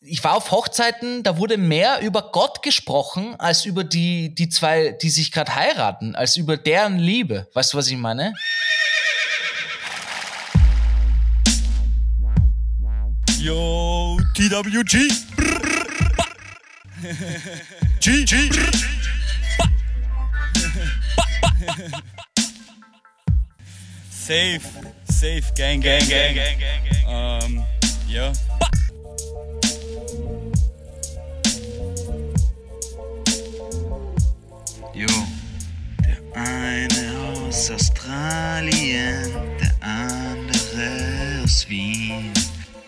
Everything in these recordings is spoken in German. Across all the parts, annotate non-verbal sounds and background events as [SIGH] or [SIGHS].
ich war auf Hochzeiten, da wurde mehr über Gott gesprochen, als über die, die zwei, die sich gerade heiraten, als über deren Liebe. Weißt du, was ich meine? Yo, TWG. G, G. Safe, safe, gang, gang, gang, gang, gang, gang. Um, yeah. Jo, der eine aus Australien, der andere aus Wien.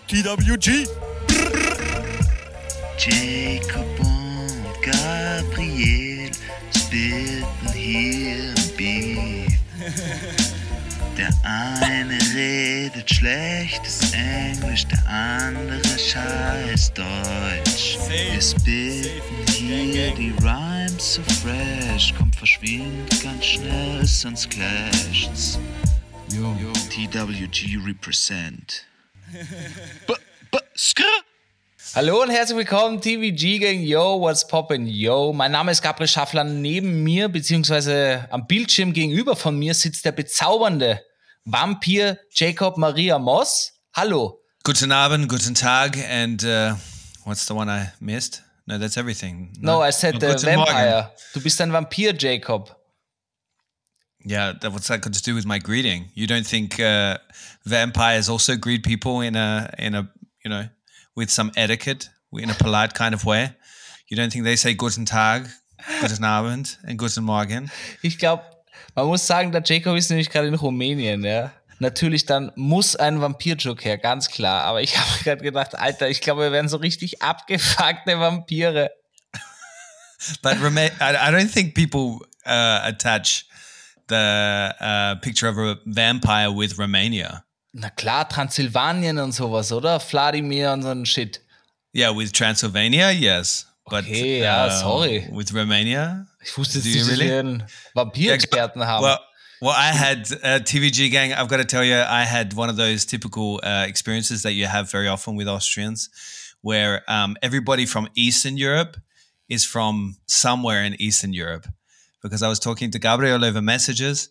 TWG. Jacob und Gabriel spitten hier im Beat. [LAUGHS] Der eine redet schlechtes Englisch, der andere scheiß Deutsch. Wir spitten hier die Rhymes so fresh, kommt verschwindet ganz schnell, sonst clasht's. Yo. TWG represent. [LAUGHS] B -b skr Hallo und herzlich willkommen, TVG Gang. Yo, what's poppin'? Yo, mein Name ist Gabriel Schaffler. Neben mir, beziehungsweise am Bildschirm gegenüber von mir, sitzt der bezaubernde Vampir Jacob Maria Moss. Hallo. Guten Abend, guten Tag, and uh, what's the one I missed? No, that's everything. No, I said Oh, the guten Morgen. Vampire. Du bist ein Vampir, Jacob. Yeah, that, what's that got to do with my greeting? You don't think uh, vampires also greet people in a in a you know with some etiquette, in a polite kind of way? You don't think they say guten Tag, guten Abend, and guten Morgen? Ich glaube, man muss sagen, der Jacob ist nämlich gerade in Rumänien, ja. Natürlich, dann muss ein Vampir-Joke her, ganz klar. Aber ich [LAUGHS] habe gerade gedacht, Alter, ich glaube, wir werden so richtig abgefuckte Vampire. But I don't think people uh, attach the uh, picture of a vampire with Romania. Na klar, Transsilvanien und sowas, oder? Vladimir und so ein Shit. Yeah, with Transylvania, yes. But Okay, ja, uh, sorry. With Romania, Ich wusste jetzt Do nicht, you dass really? einen Vampir-Experten haben. well, well, I had uh, TVG gang. I've got to tell you, I had one of those typical uh, experiences that you have very often with Austrians, where um, everybody from Eastern Europe is from somewhere in Eastern Europe. Because I was talking to Gabriel over messages,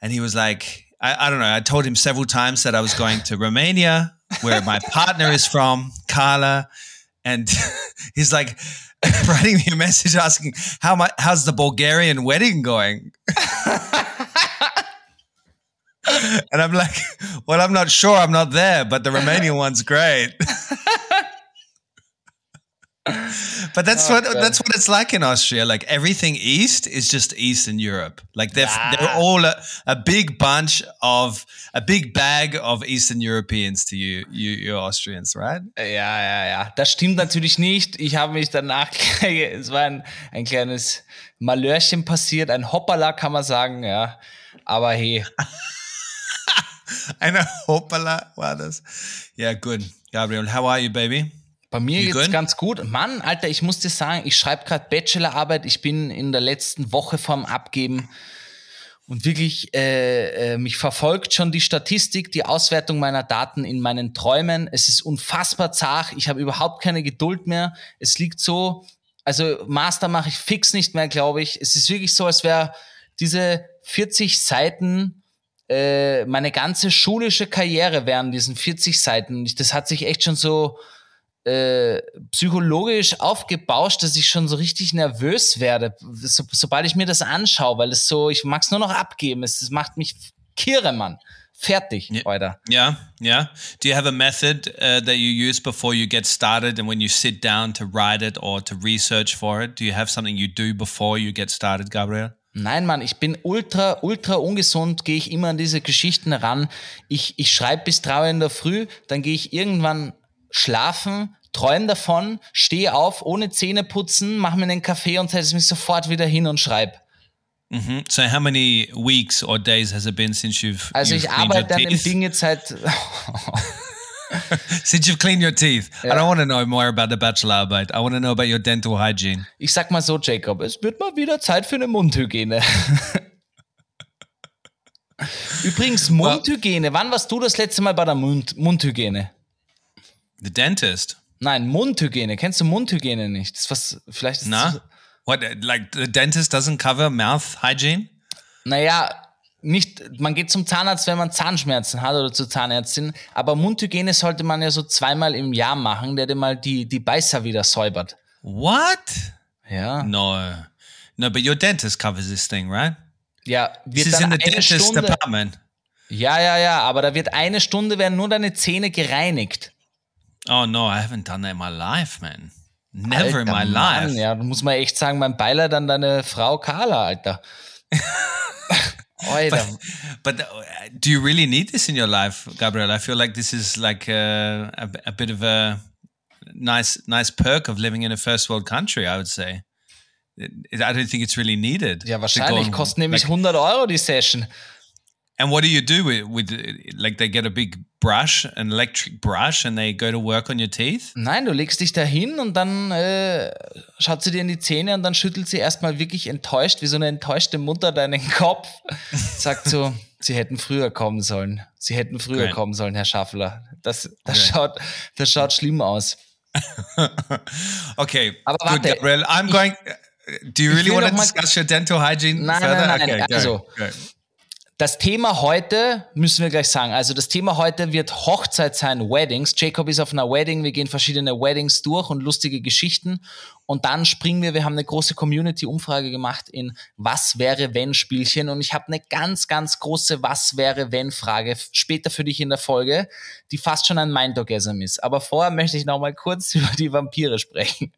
and he was like, I, I don't know. I told him several times that I was going to Romania, where my partner is from, Carla, and [LAUGHS] he's like [LAUGHS] writing me a message asking how my how's the Bulgarian wedding going. [LAUGHS] and I'm like, well, I'm not sure. I'm not there, but the Romanian one's great. [LAUGHS] but that's Oh, what God. that's what it's like in Austria. Like everything east is just Eastern Europe. Like they're they're Ah. all a, a big bunch of a big bag of Eastern Europeans to you, you you Austrians, right? Ja, ja, ja. Das stimmt natürlich nicht. Ich habe mich danach, [LAUGHS] es war ein, ein kleines Malörchen passiert, ein Hoppala kann man sagen, ja. Aber hey, [LAUGHS] I know. Hoppala. Wow, that's yeah, good. Gabriel, how are you, baby? Bei mir You geht's ganz gut. Mann, Alter, ich muss dir sagen, ich schreibe gerade Bachelorarbeit. Ich bin in der letzten Woche vorm Abgeben. Und wirklich, äh, äh, mich verfolgt schon die Statistik, die Auswertung meiner Daten in meinen Träumen. Es ist unfassbar zart. Ich habe überhaupt keine Geduld mehr. Es liegt so, also Master mache ich fix nicht mehr, glaube ich. Es ist wirklich so, als wäre diese 40 Seiten äh, meine ganze schulische Karriere wären diesen 40 Seiten. Das hat sich echt schon so äh, psychologisch aufgebauscht, dass ich schon so richtig nervös werde, so, sobald ich mir das anschaue, weil es so, ich mag's nur noch abgeben. Es, es macht mich kirre, Mann. Fertig, Ja. Alter. Yeah, yeah. Do you have a method uh, that you use before you get started, and when you sit down to write it or to research for it? Do you have something you do before you get started, Gabriel? Nein, Mann, ich bin ultra, ultra ungesund, gehe ich immer an diese Geschichten ran. Ich, ich schreibe bis drei Uhr in der Früh, dann gehe ich irgendwann schlafen, träume davon, stehe auf, ohne Zähne putzen, mache mir einen Kaffee und setze mich sofort wieder hin und schreibe. hmm So, how many weeks or days has it been since you've Also you've ich arbeite an dem? Ding jetzt seit, [LAUGHS] Since you've cleaned your teeth, I Ja. don't want to know more about the bachelorarbeit. I want to know about your dental hygiene. ich sag mal so, Jacob, es wird mal wieder Zeit für eine Mundhygiene. [LAUGHS] Übrigens, Mundhygiene, wann warst du das letzte Mal bei der Mund Mundhygiene? The dentist. Nein, Mundhygiene. Kennst du Mundhygiene nicht? Das ist was, vielleicht ist Na? das, What? Like the dentist doesn't cover mouth hygiene? Naja, nicht, man geht zum Zahnarzt, wenn man Zahnschmerzen hat oder zur Zahnärztin, aber Mundhygiene sollte man ja so zweimal im Jahr machen, der dir mal die, die Beißer wieder säubert. What? Ja. No. No, but your dentist covers this thing, right? Ja, This wird is dann in the dentist Stunde, department. Ja, ja, ja, aber da wird eine Stunde werden nur deine Zähne gereinigt. Oh no, I haven't done that in my life, man. Never in Alter, my Mann, life. Ja, muss man echt sagen, mein Beileid an deine Frau Carla, Alter. [LAUGHS] Alter. But uh, do you really need this in your life, Gabriel? I feel like this is like a, a, a bit of a nice nice perk of living in a first world country. I would say. I don't think it's really needed. Ja, wahrscheinlich. Kostet nämlich like- 100 Euro die Session. And what do you do with, with like they get a big brush, an electric brush, and they go to work on your teeth? Nein, du legst dich da hin und dann äh, schaut sie dir in die Zähne und dann schüttelt sie erstmal wirklich enttäuscht, wie so eine enttäuschte Mutter deinen Kopf. [LAUGHS] Sagt so, sie hätten früher kommen sollen. Sie hätten früher Great. kommen sollen, Herr Schaffler. Das, das, Great. schaut, das schaut schlimm aus. [LAUGHS] okay, Aber good, warte, Gabriel. I'm going. Do you really want to discuss your dental hygiene Nein, further? nein, nein, okay, go, also-. Das Thema heute müssen wir gleich sagen. Also das Thema heute wird Hochzeit sein, Weddings. Jacob ist auf einer Wedding. Wir gehen verschiedene Weddings durch und lustige Geschichten. Und dann springen wir. Wir haben eine große Community-Umfrage gemacht in Was wäre wenn Spielchen. Und ich habe eine ganz, ganz große Was wäre wenn Frage später für dich in der Folge, die fast schon ein Mind-Orgasm ist. Aber vorher möchte ich noch mal kurz [LAUGHS] über die Vampire sprechen.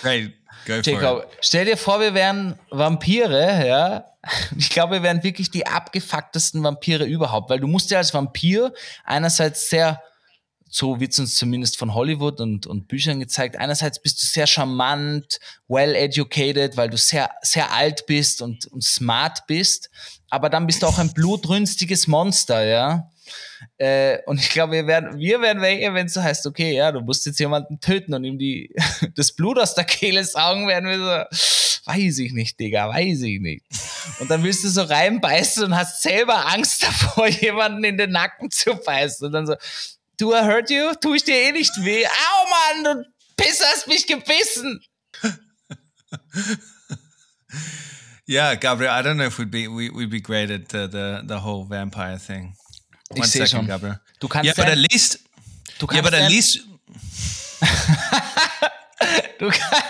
Great, it. Jacob, stell dir vor, wir wären Vampire, ja. [LAUGHS] Ich glaube, wir wären wirklich die abgefucktesten Vampire überhaupt, weil du musst ja als Vampir einerseits sehr, so wird's uns zumindest von Hollywood und, und Büchern gezeigt, einerseits bist du sehr charmant, well educated, weil du sehr, sehr alt bist und, und smart bist, aber dann bist du auch ein blutrünstiges Monster, ja. Äh, und ich glaube, wir werden, wir werden welche, wenn es so heißt, okay, ja, du musst jetzt jemanden töten und ihm die, [LAUGHS] das Blut aus der Kehle saugen, werden wir so, weiß ich nicht, Digga, weiß ich nicht. Und dann willst du so reinbeißen und hast selber Angst [LAUGHS] davor, jemanden in den Nacken zu beißen. Und dann so, do I hurt you? Tu ich dir eh nicht weh? Au, Mann, du Piss hast mich gebissen. [LAUGHS] Yeah, Gabriel. I don't know if we'd be we, we'd be great at uh, the the whole vampire thing. Ich One seh second, schon. Gabriel. Du kannst ja- at least. Du Yeah, kannst but at ja- least. Du, kann-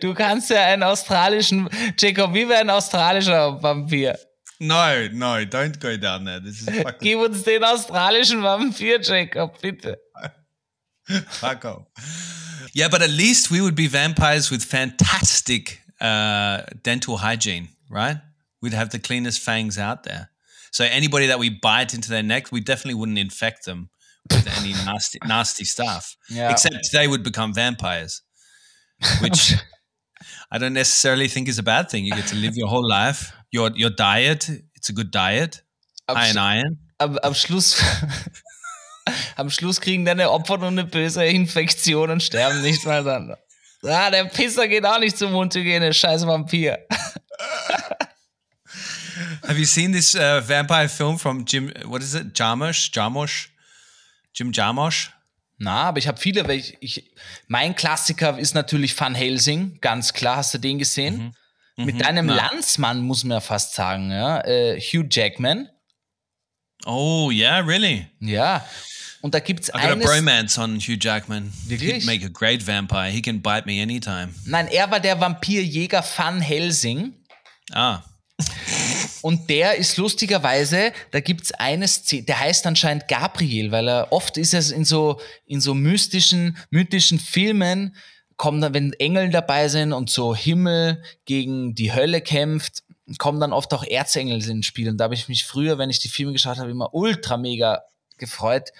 du kannst ja einen australischen, Jacob, wie wäre ein australischer Vampir? No, no, don't go down there. This is [LAUGHS] fucking Gib uns den australischen Vampir, Jacob, bitte. [LAUGHS] fuck off. Yeah, but at least we would be vampires with fantastic uh, dental hygiene, right? We'd have the cleanest fangs out there. So anybody that we bite into their neck, we definitely wouldn't infect them with any [LAUGHS] nasty, nasty stuff. Yeah. Except they would become vampires, which [LAUGHS] I don't necessarily think is a bad thing. You get to live your whole life. Your your diet, it's a good diet, high in iron. Am, am Schluss. [LAUGHS] Am Schluss kriegen deine Opfer nur eine böse Infektion und sterben nicht mal dann. Ah, der Pisser geht auch nicht zum Mundhygiene, scheiß Vampir. Have you seen this uh, vampire film from Jim? What is it? Jarmusch? Jarmusch? Jim Jarmusch? Na, aber ich habe viele, weil ich, ich, mein Klassiker ist natürlich Van Helsing, ganz klar. Hast du den gesehen? Mit deinem na. Landsmann, muss man ja fast sagen, ja. Äh, Hugh Jackman. Oh yeah, really? Ja. Und da gibt's I got a bromance on Hugh Jackman. Wirklich? He'd make a great vampire. He can bite me anytime. Nein, er war der Vampirjäger Van Helsing. Ah, [LAUGHS] Und der ist lustigerweise, da gibt's eine Szene, der heißt anscheinend Gabriel, weil er oft ist es in so, in so mystischen, mythischen Filmen, kommen dann, wenn Engel dabei sind und so Himmel gegen die Hölle kämpft, kommen dann oft auch Erzengel ins Spiel. Und da habe ich mich früher, wenn ich die Filme geschaut habe, immer ultra mega gefreut,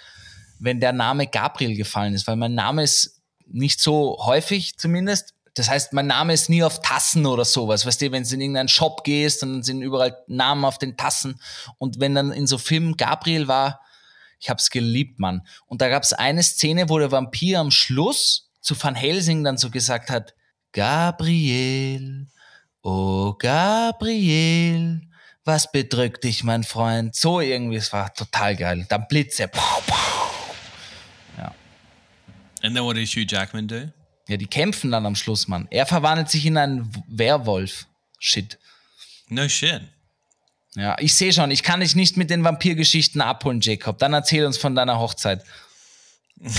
wenn der Name Gabriel gefallen ist, weil mein Name ist nicht so häufig zumindest. Das heißt, mein Name ist nie auf Tassen oder sowas. Weißt du, wenn du in irgendeinen Shop gehst, dann sind überall Namen auf den Tassen. Und wenn dann in so Filmen Gabriel war, ich hab's geliebt, Mann. Und da gab's eine Szene, wo der Vampir am Schluss zu Van Helsing dann so gesagt hat, Gabriel, oh Gabriel, was bedrückt dich, mein Freund? So irgendwie, es war total geil. Dann Blitze. Pow. And then what did Hugh Jackman do? Ja, die kämpfen dann am Schluss, Mann. Er verwandelt sich in einen Werwolf. Shit. No shit. Ja, ich sehe schon, ich kann dich nicht mit den Vampirgeschichten abholen, Jacob. Dann erzähl uns von deiner Hochzeit. [LAUGHS]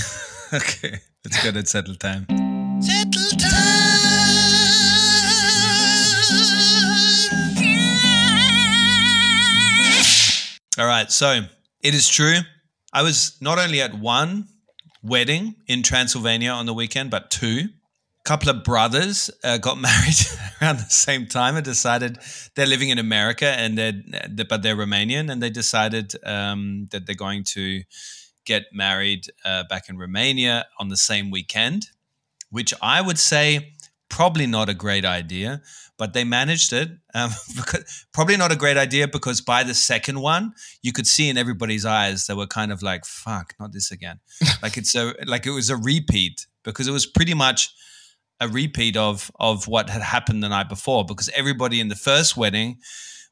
Okay, let's go to settle time. Settle All right, so it is true. I was not only at one wedding in Transylvania on the weekend, but two. couple of brothers uh, got [LAUGHS] married around the same time and decided they're living in America and they're but they're Romanian and they decided um, that they're going to get married uh, back in Romania on the same weekend, which I would say probably not a great idea. But they managed it. Um, [LAUGHS] because, probably not a great idea because by the second one, you could see in everybody's eyes they were kind of like, "Fuck, not this again." [LAUGHS] like it's a like it was a repeat because it was pretty much a repeat of of what had happened the night before because everybody in the first wedding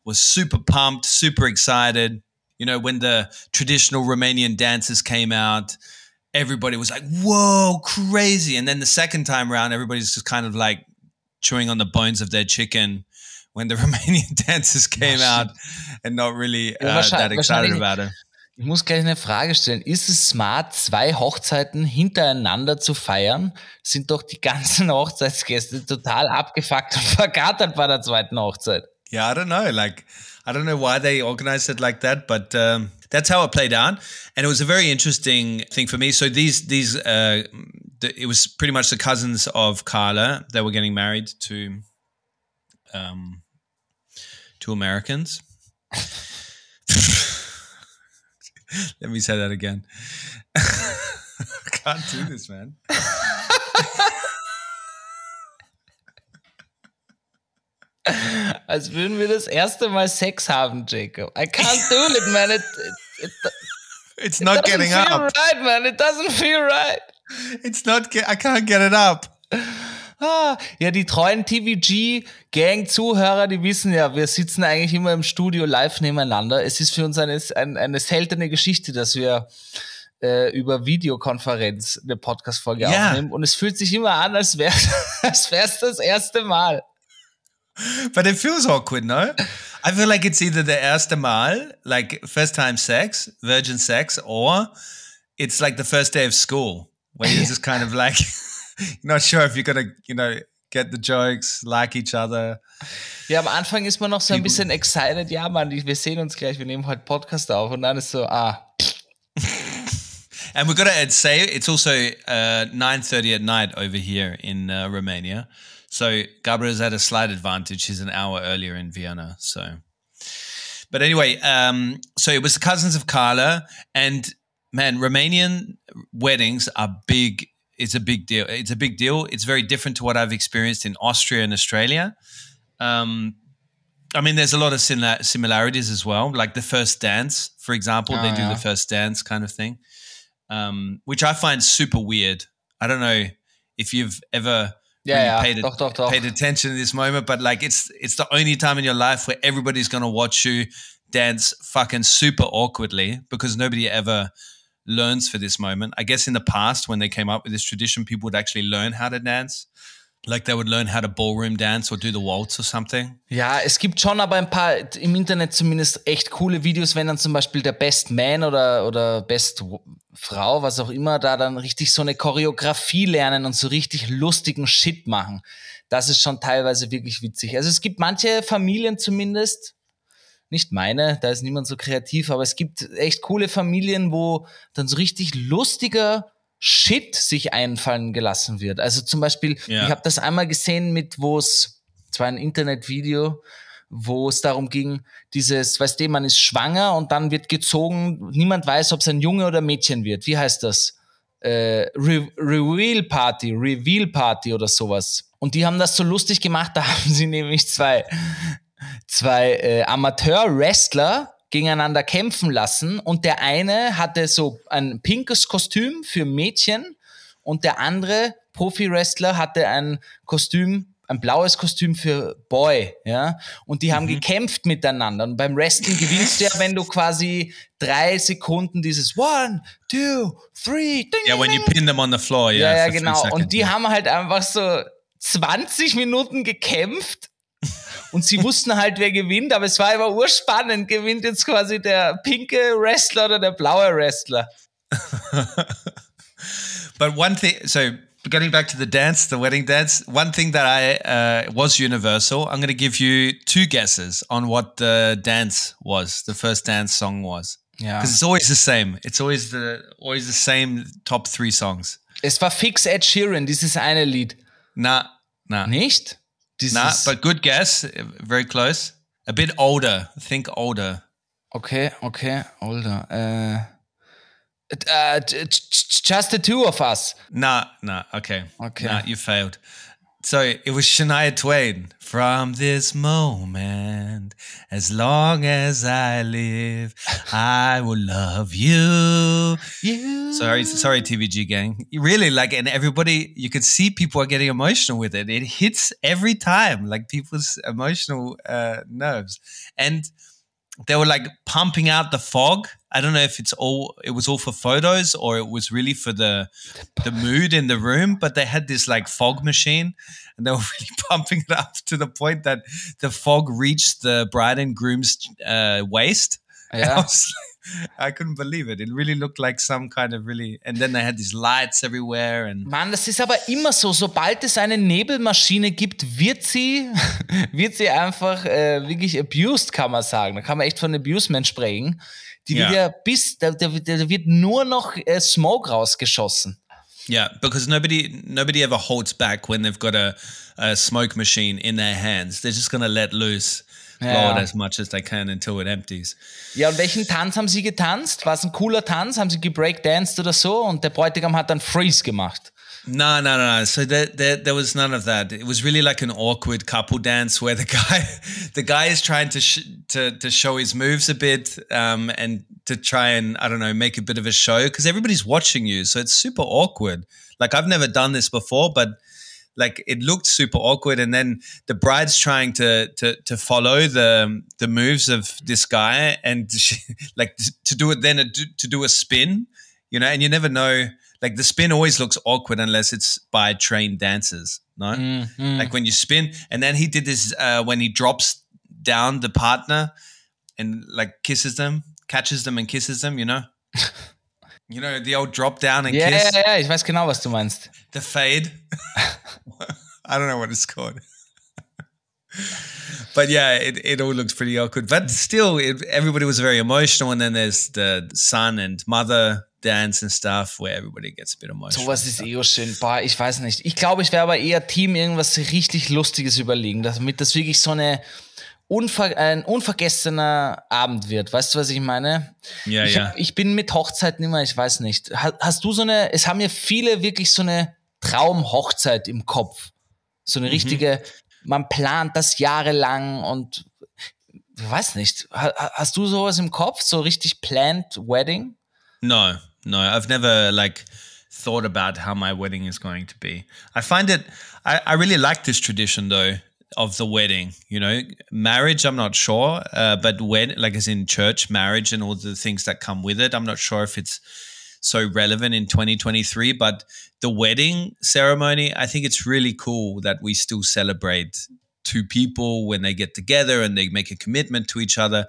was super pumped, super excited. You know, when the traditional Romanian dances came out, everybody was like, "Whoa, crazy!" And then the second time around, everybody's just kind of like chewing on the bones of their chicken when the [LAUGHS] Romanian dancers came out and not really uh, that excited about it. Ich muss gleich eine Frage stellen. Ist es smart, zwei Hochzeiten hintereinander zu feiern? Sind doch die ganzen [LAUGHS] Hochzeitsgäste total abgefuckt und [LAUGHS] vergatert bei der zweiten Hochzeit. Yeah, I don't know. Like, I don't know why they organized it like that, but um, that's how it played out, and it was a very interesting thing for me. So these these uh, the, it was pretty much the cousins of Carla that were getting married to um, to Americans. [LAUGHS] Let me say that again. I [LAUGHS] can't do this, man. [LAUGHS] Als würden wir das erste Mal Sex haben, Jacob. I can't do it, man. It, it, it, It's it not doesn't getting feel up. right, man. It doesn't feel right. It's not. Get, I can't get it up. Ah, ja, die treuen TVG-Gang-Zuhörer, die wissen ja, wir sitzen eigentlich immer im Studio live nebeneinander. Es ist für uns eine, eine, eine seltene Geschichte, dass wir äh, über Videokonferenz eine Podcast-Folge Ja. aufnehmen. Und es fühlt sich immer an, als wäre [LAUGHS] wär's das erste Mal. But it feels awkward, no? I feel like it's either the erste Mal, like first time sex, virgin sex, or it's like the first day of school, where you're just kind of like, [LAUGHS] not sure if you're gonna, you know, get the jokes, like each other. Ja, am Anfang ist man noch so ein bisschen excited. Ja, Mann, wir sehen uns gleich, wir nehmen heute Podcast auf. Und dann ist so, ah, [LAUGHS] And we've got to say it's also uh, 9.30 at night over here in uh, Romania. So Gabriel's at a slight advantage. He's an hour earlier in Vienna. So, but anyway, um, so it was the cousins of Carla, and man, Romanian weddings are big. It's a big deal. It's a big deal. It's very different to what I've experienced in Austria and Australia. Um, I mean, there's a lot of simila- similarities as well. Like the first dance, for example, they Oh, do yeah. the first dance kind of thing, um, which I find super weird. I don't know if you've ever really ja, paid, doch, doch, doch. paid attention to this moment, but like it's it's the only time in your life where everybody's gonna watch you dance fucking super awkwardly because nobody ever learns for this moment. I guess in the past when they came up with this tradition, people would actually learn how to dance. Like they would learn how to ballroom dance or do the waltz or something. Ja, es gibt schon aber ein paar im Internet zumindest echt coole Videos, wenn dann zum Beispiel der Best Man oder, oder Best Frau, was auch immer, da dann richtig so eine Choreografie lernen und so richtig lustigen Shit machen. Das ist schon teilweise wirklich witzig. Also es gibt manche Familien zumindest, nicht meine, da ist niemand so kreativ, aber es gibt echt coole Familien, wo dann so richtig lustiger Shit sich einfallen gelassen wird. Also zum Beispiel, Ja. ich habe das einmal gesehen mit, wo es, zwar ein Internetvideo, wo es darum ging, dieses, weißt du, man ist schwanger und dann wird gezogen, niemand weiß, ob es ein Junge oder Mädchen wird. Wie heißt das? Äh, Re Reveal Party, Reveal Party oder sowas. Und die haben das so lustig gemacht, da [LAUGHS] haben sie nämlich zwei, zwei äh, Amateur-Wrestler gegeneinander kämpfen lassen und der eine hatte so ein pinkes Kostüm für Mädchen und der andere Profi-Wrestler hatte ein Kostüm, ein blaues Kostüm für Boy, ja. Und die haben gekämpft miteinander. Und beim Wrestling gewinnst du ja, wenn du quasi drei Sekunden dieses One, two, three, ding, Yeah, when you ding. pin them on the floor, yeah. Ja, ja, genau. Und die haben halt einfach so 20 Minuten gekämpft. Und sie wussten halt, wer gewinnt, aber es war immer urspannend. Gewinnt jetzt quasi der pinke Wrestler oder der blaue Wrestler? [LAUGHS] But one thing, so getting back to the dance, the wedding dance, one thing that I uh, was universal. I'm going to give you two guesses on what the dance was, the first dance song was, Ja. because it's always the same. It's always the always the same top three songs. Es war fix Ed Sheeran, dieses eine Lied. Nah, nah, Nicht? Dieses, nah. But good guess, very close. A bit older. Think older. okay, okay, older. Uh, t- t- uh, just the two of us. Nah, nah. Okay. Okay. Nah, you failed. So it was Shania Twain. From this moment, as long as I live, I will love you. You. Sorry, sorry, TVG gang. Really, like, and everybody, you could see people are getting emotional with it. It hits every time, like people's emotional uh, nerves. And they were like pumping out the fog. I don't know if it's all it was all for photos or it was really for the the mood in the room, but they had this like fog machine and they were [LAUGHS] really pumping it up to the point that the fog reached the bride and groom's uh, waist. I, Ja. was like- I couldn't believe it. It really looked like some kind of really and then they had these lights everywhere and Mann, das ist aber immer so. Sobald es eine Nebelmaschine gibt, wird sie, [LAUGHS] wird sie einfach äh, wirklich abused, kann man sagen. Da kann man echt von Abusement sprechen. Die wird Ja. bis, da, da, wird- da wird nur noch äh, Smoke rausgeschossen. Yeah, because nobody nobody ever holds back when they've got a, a smoke machine in their hands. They're just gonna let loose, blow it as much as they can until it empties. Ja, und welchen Tanz haben sie getanzt? War es ein cooler Tanz? Haben sie gebreakdanced oder so? Und der Bräutigam hat dann Freeze gemacht. No, no, no, no. So there, there, there was none of that. It was really like an awkward couple dance where the [LAUGHS] guy, the guy is trying to sh- to to show his moves a bit, um, and to try and I don't know make a bit of a show because everybody's watching you, so it's super awkward. Like I've never done this before, but like it looked super awkward and then the bride's trying to to to follow the the moves of this guy and [LAUGHS] she, like to do it then a, to do a spin you know and you never know. Like the spin always looks awkward unless it's by trained dancers no? Like when you spin and then he did this uh, when he drops down the partner and like kisses them catches them and kisses them you know [LAUGHS] you know the old drop down and Ja, kiss ja, ja, ich weiß genau, was du meinst. the fade. [LAUGHS] I don't know what it's called. [LAUGHS] but yeah, it, it all looks pretty awkward. But still, it, everybody was very emotional. And then there's the son and mother dance and stuff where everybody gets a bit emotional. Sowas ist eh schön. Boah, ich weiß nicht. Ich glaube, ich wäre aber eher Team irgendwas richtig Lustiges überlegen, damit das wirklich so eine unver ein unvergessener Abend wird. Weißt du, was ich meine? Ja, ich, ja. hab- ich bin mit Hochzeiten immer, ich weiß nicht. Ha- Hast du so eine, es haben ja viele wirklich so eine Traumhochzeit im Kopf. So Mhm. eine richtige, man plant das jahrelang und ich weiß nicht. Ha- ha- Hast du sowas im Kopf? So richtig planned Wedding? No, no, I've never like thought about how my wedding is going to be. I find it, I, I really like this tradition though of the wedding. You know, marriage, I'm not sure, uh, but when, like, as in church, marriage, and all the things that come with it, I'm not sure if it's so relevant in 2023. But the wedding ceremony, I think it's really cool that we still celebrate two people when they get together and they make a commitment to each other.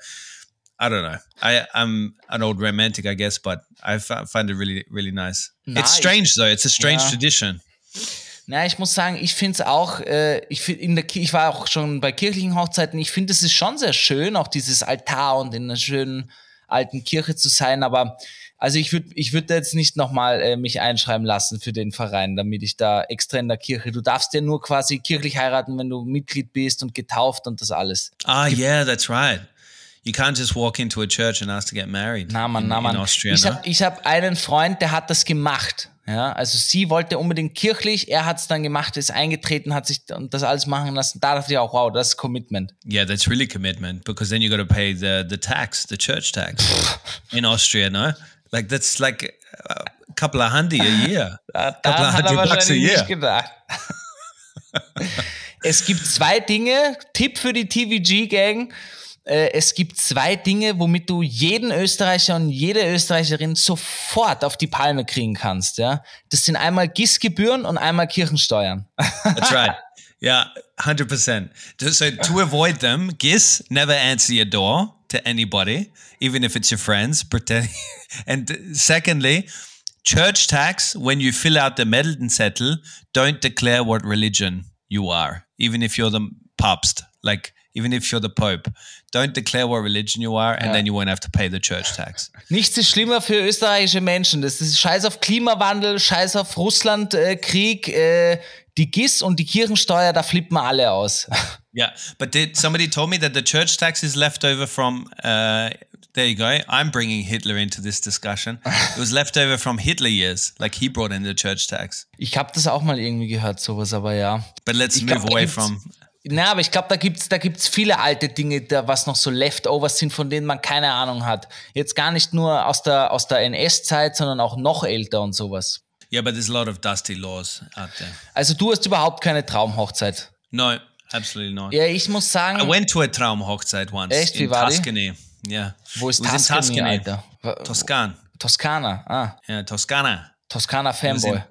I don't know. I, I'm an old romantic, I guess, but I find it really, really nice. Nice. It's strange though. It's a strange Yeah. tradition. Na, ich muss sagen, ich finde es auch, äh, ich, find in der, ich war auch schon bei kirchlichen Hochzeiten, ich finde es ist schon sehr schön, auch dieses Altar und in einer schönen alten Kirche zu sein, aber also ich würde ich würd jetzt nicht nochmal äh, mich einschreiben lassen für den Verein, damit ich da extra in der Kirche, du darfst ja nur quasi kirchlich heiraten, wenn du Mitglied bist und getauft und das alles. Ah, yeah, that's right. You can't just walk into a church and ask to get married. Na man, in, na man. Austria, ich no? habe hab einen Freund, der hat das gemacht. Ja, also sie wollte unbedingt kirchlich, er hat es dann gemacht, ist eingetreten, hat sich und das alles machen lassen. Da dachte ich auch, wow, das ist Commitment. Yeah, that's really commitment because then you got to pay the the tax, the church tax in Austria, no? Like that's like a couple of hundred a year. [LAUGHS] Da, Couple of hat er hundred bucks a wahrscheinlich year. nicht gedacht. [LAUGHS] Es gibt zwei Dinge, Tipp für die TVG-Gang. Äh, es gibt zwei Dinge, womit du jeden Österreicher und jede Österreicherin sofort auf die Palme kriegen kannst. Ja, das sind einmal GIS-Gebühren und einmal Kirchensteuern. That's [LAUGHS] right. Yeah, 100%. So to avoid them, GIS, never answer your door to anybody, even if it's your friends, pretend. [LAUGHS] And secondly, church tax, when you fill out the Meldenzettel, don't declare what religion you are, even if you're the Papst, like even if you're the Pope. Don't declare what religion you are, and Ja. then you won't have to pay the church tax. Nichts ist schlimmer für österreichische Menschen. Das ist Scheiß auf Klimawandel, Scheiß auf Russland-Krieg, äh, die GIS und die Kirchensteuer, da flippen wir alle aus. [LAUGHS] Yeah, but did somebody told me that the church tax is left over from? Uh, there you go. I'm bringing Hitler into this discussion. It was left over from Hitler years, like he brought in the church tax. Ich habe das auch mal irgendwie gehört, sowas, aber ja. But let's Ich move glaub, away from. Na, aber ich glaube, da gibt's da gibt's viele alte Dinge, da, was noch so Leftovers sind, von denen man keine Ahnung hat. Jetzt gar nicht nur aus der, aus der NS-Zeit, sondern auch noch älter und sowas. Yeah, but there's a lot of dusty laws out there. Also du hast überhaupt keine Traumhochzeit. No, absolutely not. Ja, ich muss sagen, I went to a Traumhochzeit once Echt? Wie in war die? Tuscany. Yeah. wo ist in Tuscany, Alter? Toscan. Toskana, ah, Yeah, Toscana. Toskana was Fanboy.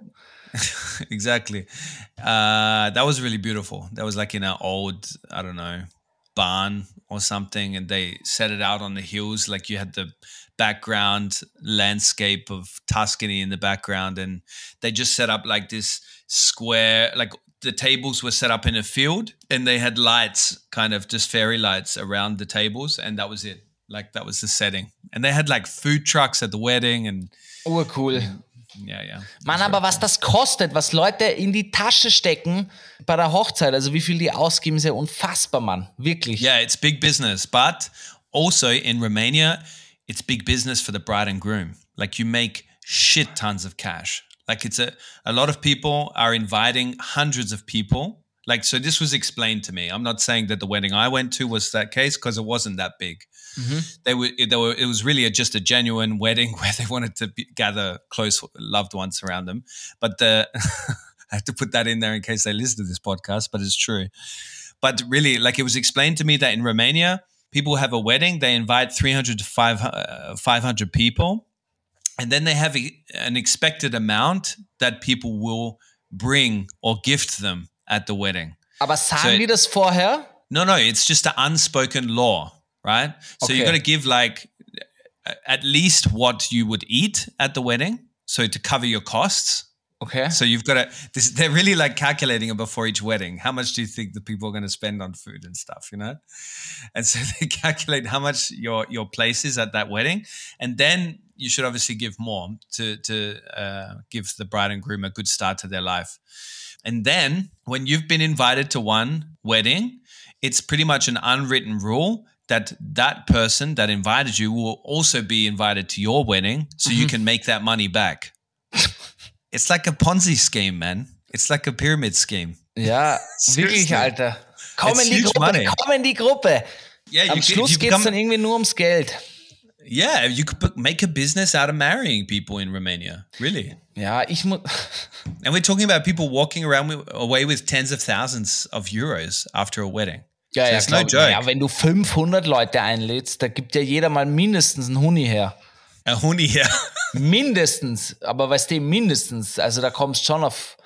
[LAUGHS] exactly. Uh, that was really beautiful. That was like in an old, I don't know, barn or something, and they set it out on the hills. Like you had the background landscape of Tuscany in the background, and they just set up like this square, like the tables were set up in a field, and they had lights, kind of just fairy lights around the tables, and that was it. Like that was the setting, and they had like food trucks at the wedding, and Urcool. Yeah, yeah. Mann, aber was das kostet, was Leute in die Tasche stecken bei der Hochzeit, also wie viel die ausgeben, ist ja unfassbar, Mann. Wirklich. Yeah, it's big business, but also in Romania, it's big business for the bride and groom. Like you make shit tons of cash. Like it's a a lot of people are inviting hundreds of people. Like so, this was explained to me. I'm not saying that the wedding I went to was that case because it wasn't that big. They were, they were. It was really a, just a genuine wedding [LAUGHS] where they wanted to be, gather close loved ones around them. But the [LAUGHS] I have to put that in there in case they listen to this podcast. But it's true but really like it was explained to me that in romania people have a wedding they invite 300 to 500, uh, 500 people and then they have a, an expected amount that people will bring or gift them at the wedding Aber sagen So- die das vorher? no no it's just an unspoken law right so you're going to give like at least what you would eat at the wedding so to cover your costs Okay. so you've got to. This, they're really like calculating it before each wedding. How much do you think the people are going to spend on food and stuff? You know, and so [LAUGHS] they calculate how much your your place is at that wedding, and then you should obviously give more to to uh, give the bride and groom a good start to their life. And then when you've been invited to one wedding, it's pretty much an unwritten rule that that person that invited you will also be invited to your wedding, so you mm-hmm. can make that money back. [LAUGHS] It's like a Ponzi scheme, man. It's like a pyramid scheme. Ja, [LAUGHS] wirklich, Alter. Komm in die Gruppe, komm in die Gruppe. Yeah, Am Schluss geht's dann irgendwie nur ums Geld. Yeah, you could make a business out of marrying people in Romania, really. Ja, ich muss. And we're talking about people walking around with, away with tens of thousands of euros after a wedding. Ja, So ja, no joke. ja, wenn du 500 Leute einlädst, da gibt ja jeder mal mindestens einen Huni her. A honey here. Mindestens, aber weißt du, mindestens. Also da kommst schon auf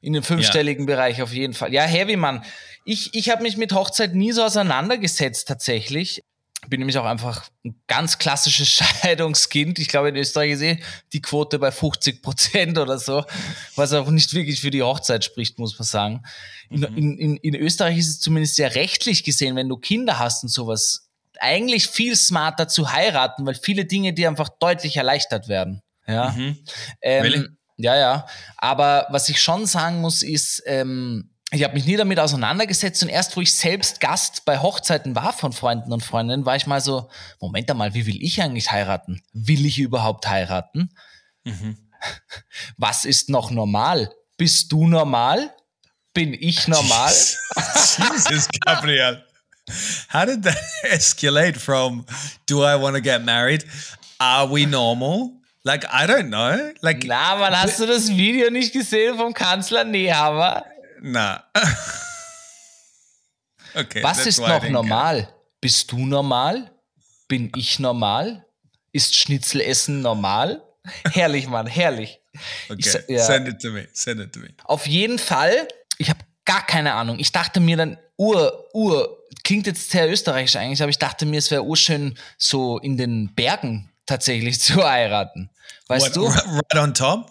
in den fünfstelligen Bereich auf jeden Fall. Ja, Heavy Mann. Ich, ich habe mich mit Hochzeit nie so auseinandergesetzt tatsächlich. Bin nämlich auch einfach ein ganz klassisches [LAUGHS] Scheidungskind. Ich glaube, in Österreich ist eh die Quote bei 50 Prozent oder so, was auch nicht wirklich für die Hochzeit spricht, muss man sagen. In, in, in, in Österreich ist es zumindest sehr rechtlich gesehen, wenn du Kinder hast und sowas, eigentlich viel smarter zu heiraten, weil viele Dinge dir einfach deutlich erleichtert werden. Ja. Ähm, Really? Ja, ja. Aber was ich schon sagen muss, ist, ähm, ich habe mich nie damit auseinandergesetzt und erst, wo ich selbst Gast bei Hochzeiten war von Freunden und Freundinnen, war ich mal so, Moment einmal, wie will ich eigentlich heiraten? Will ich überhaupt heiraten? [LAUGHS] Was ist noch normal? Bist du normal? Bin ich [LAUGHS] normal? Jesus, Gabriel. How did that [LAUGHS] escalate from do I want to get married? Are we normal? Like, I don't know. Like, Na, man, hast du das Video nicht gesehen vom Kanzler Nehammer? Nah. [LAUGHS] Okay, Was ist noch normal? Bist du normal? Bin ich normal? Ist Schnitzelessen normal? Herrlich, Mann, herrlich. Okay, Ich ja. send it to me. Send it to me. Auf jeden Fall, ich habe gar keine Ahnung. Ich dachte mir dann, ur, ur, klingt jetzt sehr österreichisch eigentlich, aber ich dachte mir, es wäre urschön, so in den Bergen tatsächlich [LAUGHS] zu heiraten. Weißt What, du? [LAUGHS] Right on top?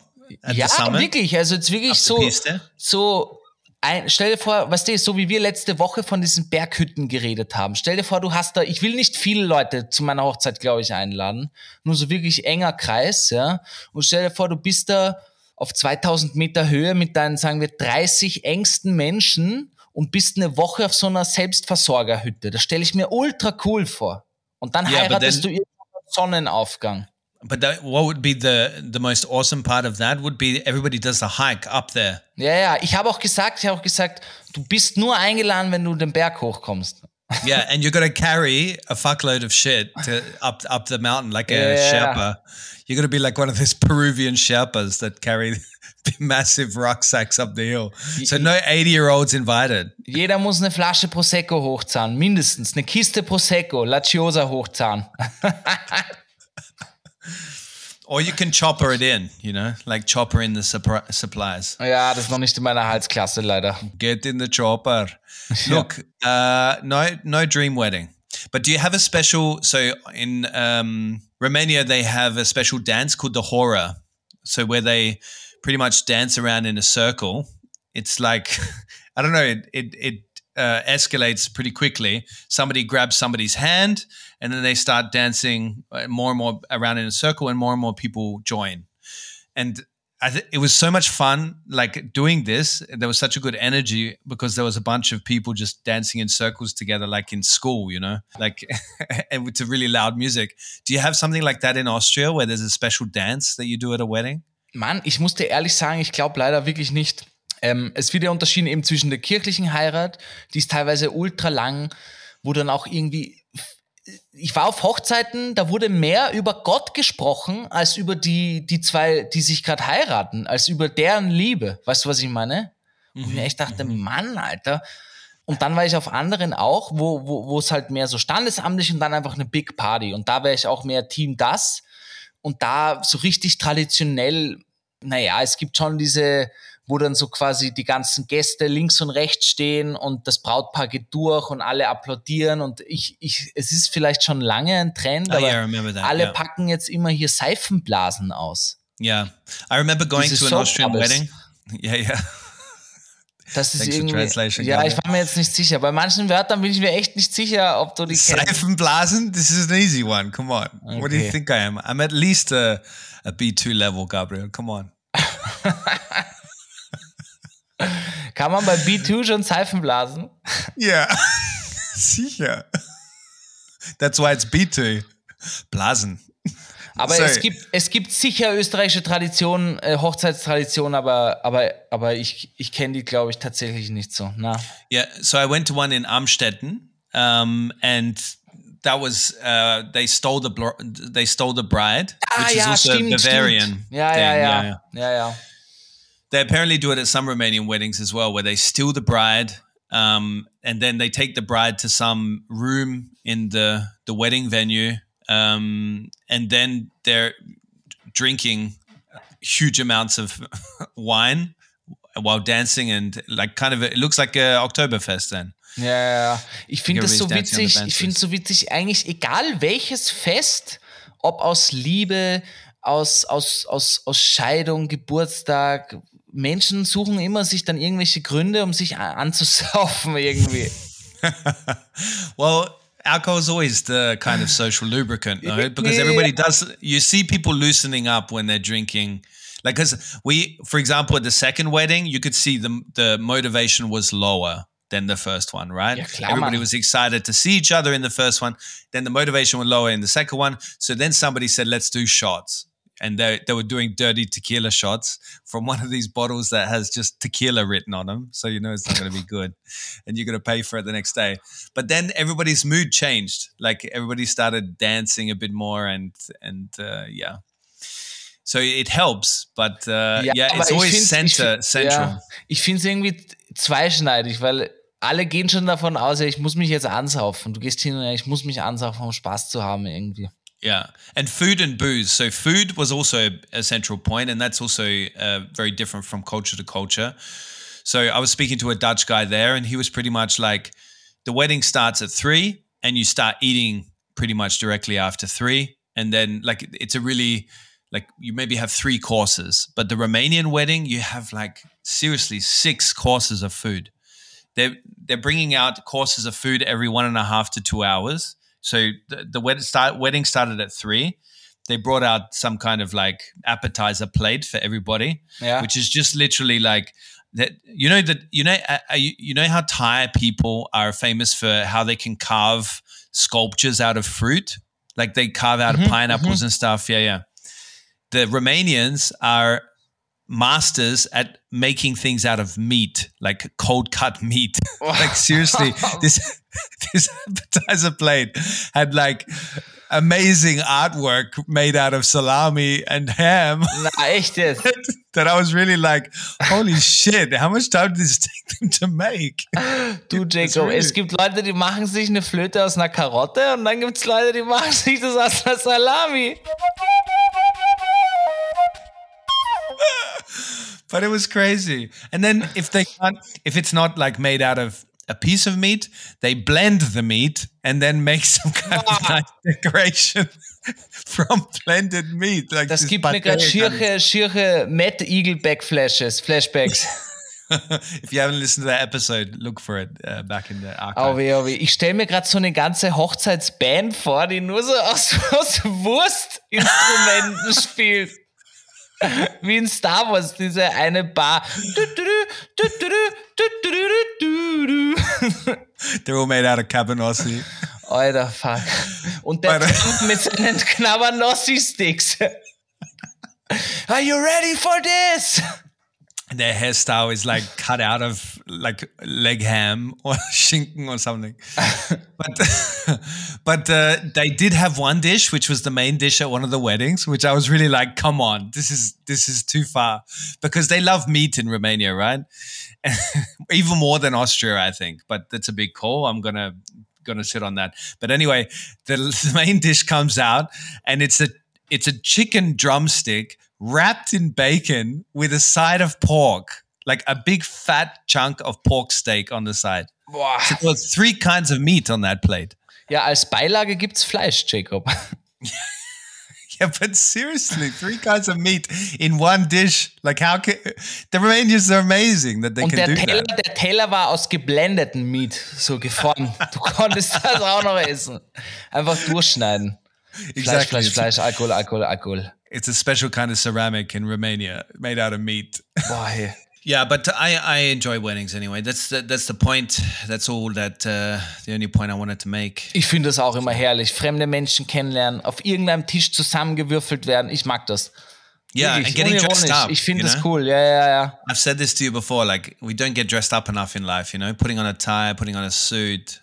Ja, wirklich. Also jetzt wirklich Auf so, so ein, stell dir vor, weißt du, so wie wir letzte Woche von diesen Berghütten geredet haben. Stell dir vor, du hast da, ich will nicht viele Leute zu meiner Hochzeit, glaube ich, einladen. Nur so wirklich enger Kreis, ja. Und stell dir vor, du bist da auf 2000 Meter Höhe mit deinen, sagen wir, 30 engsten Menschen und bist eine Woche auf so einer Selbstversorgerhütte. Das stelle ich mir ultra cool vor. Und dann Ja, heiratest du irgendwann Sonnenaufgang. But that, what would be the the most awesome part of that would be everybody does the hike up there. Ja, ja, ich habe auch gesagt, ich habe auch gesagt, du bist nur eingeladen, wenn du den Berg hochkommst. [LAUGHS] Yeah, and you're gonna carry a fuckload of shit to up up the mountain like a Yeah. Sherpa. You're gonna be like one of those Peruvian Sherpas that carry [LAUGHS] massive rucksacks up the hill. So no 80 year olds invited. Jeder muss eine Flasche Prosecco hochzahlen, mindestens. Eine Kiste Prosecco, Laciosa hochzahlen. [LAUGHS] Or you can chopper it in, you know, like chopper in the suppri- supplies. ja, das ist noch nicht in meiner Halsklasse, leider. Get in the chopper. [LAUGHS] Look, uh, no, no dream wedding. But do you have a special? So in um, Romania, they have a special dance called the hora. So where they pretty much dance around in a circle. It's like [LAUGHS] I don't know. It it, it uh, escalates pretty quickly. Somebody grabs somebody's hand, and then they start dancing uh, more and more around in a circle, and more and more people join. And I th- it was so much fun, like doing this. There was such a good energy because there was a bunch of people just dancing in circles together, like in school, you know, like [LAUGHS] and with really loud music. Do you have something like that in Austria, where there's a special dance that you do at a wedding? Mann, ich muss dir ehrlich sagen, ich glaube leider wirklich nicht. Ähm, es wird ja unterschieden eben zwischen der kirchlichen Heirat, die ist teilweise ultra lang, wo dann auch irgendwie. Ich war auf Hochzeiten, da wurde mehr über Gott gesprochen, als über die, die zwei, die sich gerade heiraten, als über deren Liebe. Weißt du, was ich meine? Und ich mir echt dachte, Mann, Alter. Und dann war ich auf anderen auch, wo, wo, wo es halt mehr so standesamtlich und dann einfach eine Big Party. Und da wäre ich auch mehr Team das. Und da so richtig traditionell, naja, es gibt schon diese, wo dann so quasi die ganzen Gäste links und rechts stehen und das Brautpaar geht durch und alle applaudieren und ich, ich, es ist vielleicht schon lange ein Trend, Oh, aber yeah, that, alle yeah. packen jetzt immer hier Seifenblasen aus. Yeah, I remember going Diese to an Austrian wedding. [LAUGHS] Yeah, yeah. Das ist irgendwie, ja, ich war mir jetzt nicht sicher. Bei manchen Wörtern bin ich mir echt nicht sicher, ob du die kennst. Seifenblasen. This is an easy one. Come on. What do you Okay. think I am? I'm at least a, a B2 level, Gabriel. Come on. [LAUGHS] Kann man bei B2 schon Seifenblasen? Yeah. [LAUGHS] Sicher. That's why it's B2. Blasen. Aber Sorry. es gibt, es gibt sicher österreichische Traditionen, äh, Hochzeitstraditionen, aber, aber, aber ich, ich kenne die, glaube ich, tatsächlich nicht so. Na. Yeah. So I went to one in Amstetten, um, and that was uh, they stole the they stole the bride, which is also Bavarian. stimmt. Ja, thing. ja, ja, ja, ja. They apparently do it at some Romanian weddings as well, where they steal the bride, um, and then they take the bride to some room in the the wedding venue, um, and then they're drinking huge amounts of [LAUGHS] wine while dancing and like kind of it looks like a Oktoberfest then. Ja. Ich finde das so Everybody's dancing on the witzig, ich finde so witzig, eigentlich egal welches Fest, ob aus Liebe, aus, aus, aus, aus Scheidung, Geburtstag, Menschen suchen immer sich dann irgendwelche Gründe, um sich anzusaufen irgendwie. [LAUGHS] Well, alcohol is always the kind of social lubricant? Because everybody does. You see people loosening up when they're drinking. Like, because we, for example, at the second wedding, you could see the the motivation was lower than the first one, right? Ja, klar, Everybody Mann. was excited to see each other in the first one. Then the motivation was lower in the second one. So then somebody said, "Let's do shots." And they, they were doing dirty tequila shots from one of these bottles that has just tequila written on them. So you know it's not going to be good. [LAUGHS] And you're going to pay for it the next day. But then everybody's mood changed. Like everybody started dancing a bit more and, and uh, yeah. So it helps, but uh, yeah, it's always center, ich, find- central. Ja, ich finde es irgendwie zweischneidig, weil alle gehen schon davon aus, ja, ich muss mich jetzt ansaufen. Du gehst hin und ja, ich muss mich ansaufen, um Spaß zu haben irgendwie. Yeah, and food and booze. So food was also a central point, and that's also uh, very different from culture to culture. So I was speaking to a Dutch guy there, and he was pretty much like, the wedding starts at three, and you start eating pretty much directly after three, and then like it's a really like you maybe have three courses, but the Romanian wedding you have like seriously six courses of food. They're they're bringing out courses of food every one and a half to two hours so the, the wedding, start, wedding started at three. They brought out some kind of like appetizer plate for everybody, Yeah. which is just literally like that. You know that you know uh, uh, you, you know how Thai people are famous for how they can carve sculptures out of fruit, like they carve out of pineapples and stuff. Yeah, yeah. The Romanians are masters at making things out of meat, like cold cut [LAUGHS] meat. like seriously, this [LAUGHS] this appetizer plate had like amazing artwork made out of salami and ham [LAUGHS] Na, echt jetzt? that I was really like, holy shit, how much time did this take them to make? Du, Jacob, really- es gibt Leute, die machen sich eine Flöte aus einer Karotte und dann gibt es Leute, die machen sich das aus einer Salami. But it was crazy. And then if they can't, if it's not like made out of a piece of meat, they blend the meat and then make [LAUGHS] some kind of nice decoration [LAUGHS] from blended meat. Like Das gibt mir gerade schiere, schiere Matt Eagle Backflashes, Flashbacks. [LAUGHS] if you haven't listened to that episode, look for it uh, back in the archive. Oh weh, oh weh. Ich stelle mir gerade so eine ganze Hochzeitsband vor, die nur so aus, aus Wurstinstrumenten spielt. Wie in Star Wars, diese eine Bar. They're all made out of Cabanossi. Alter, fuck. Und der Typ mit seinen Cabanossi-Sticks. Are you ready for this? Their hairstyle is like [LAUGHS] cut out of like leg ham or [LAUGHS] schinken or something. [LAUGHS] but but uh, they did have one dish, which was the main dish at one of the weddings, which I was really like, come on, this is this is too far because they love meat in Romania, right? Even more than Austria, I think. But that's a big call. I'm gonna gonna sit on that. But anyway, the, the main dish comes out, and it's a it's a chicken drumstick wrapped in bacon with a side of pork, like a big fat chunk of pork steak on the side. Boah. So there were three kinds of meat on that plate. Ja, als Beilage gibt's Fleisch, Jacob. [LAUGHS] Yeah, but seriously, three kinds of meat in one dish. Like, how can the Romanians are amazing that they Und can der do Teller, that? der Teller war aus geblendeten Meat, so geformt. Du konntest das auch noch essen. Einfach durchschneiden. Fleisch, Exactly. Fleisch, It's, Fleisch, Alkohol, Alkohol, Alkohol. It's a special kind of ceramic in Romania made out of meat. Boah, hey. [LAUGHS] Yeah, but I, I enjoy weddings anyway. That's the, that's the point. That's all that uh, the only point I wanted to make. Ich finde das auch immer herrlich. Fremde Menschen kennenlernen, auf irgendeinem Tisch zusammengewürfelt werden. Ich mag das. Yeah, Wirklich, and getting dressed unironisch. up. Ich finde you das know? cool. Ja, ja, ja. I've said this to you before. Like we don't get dressed up enough in life. You know, putting on a tie, putting on a suit.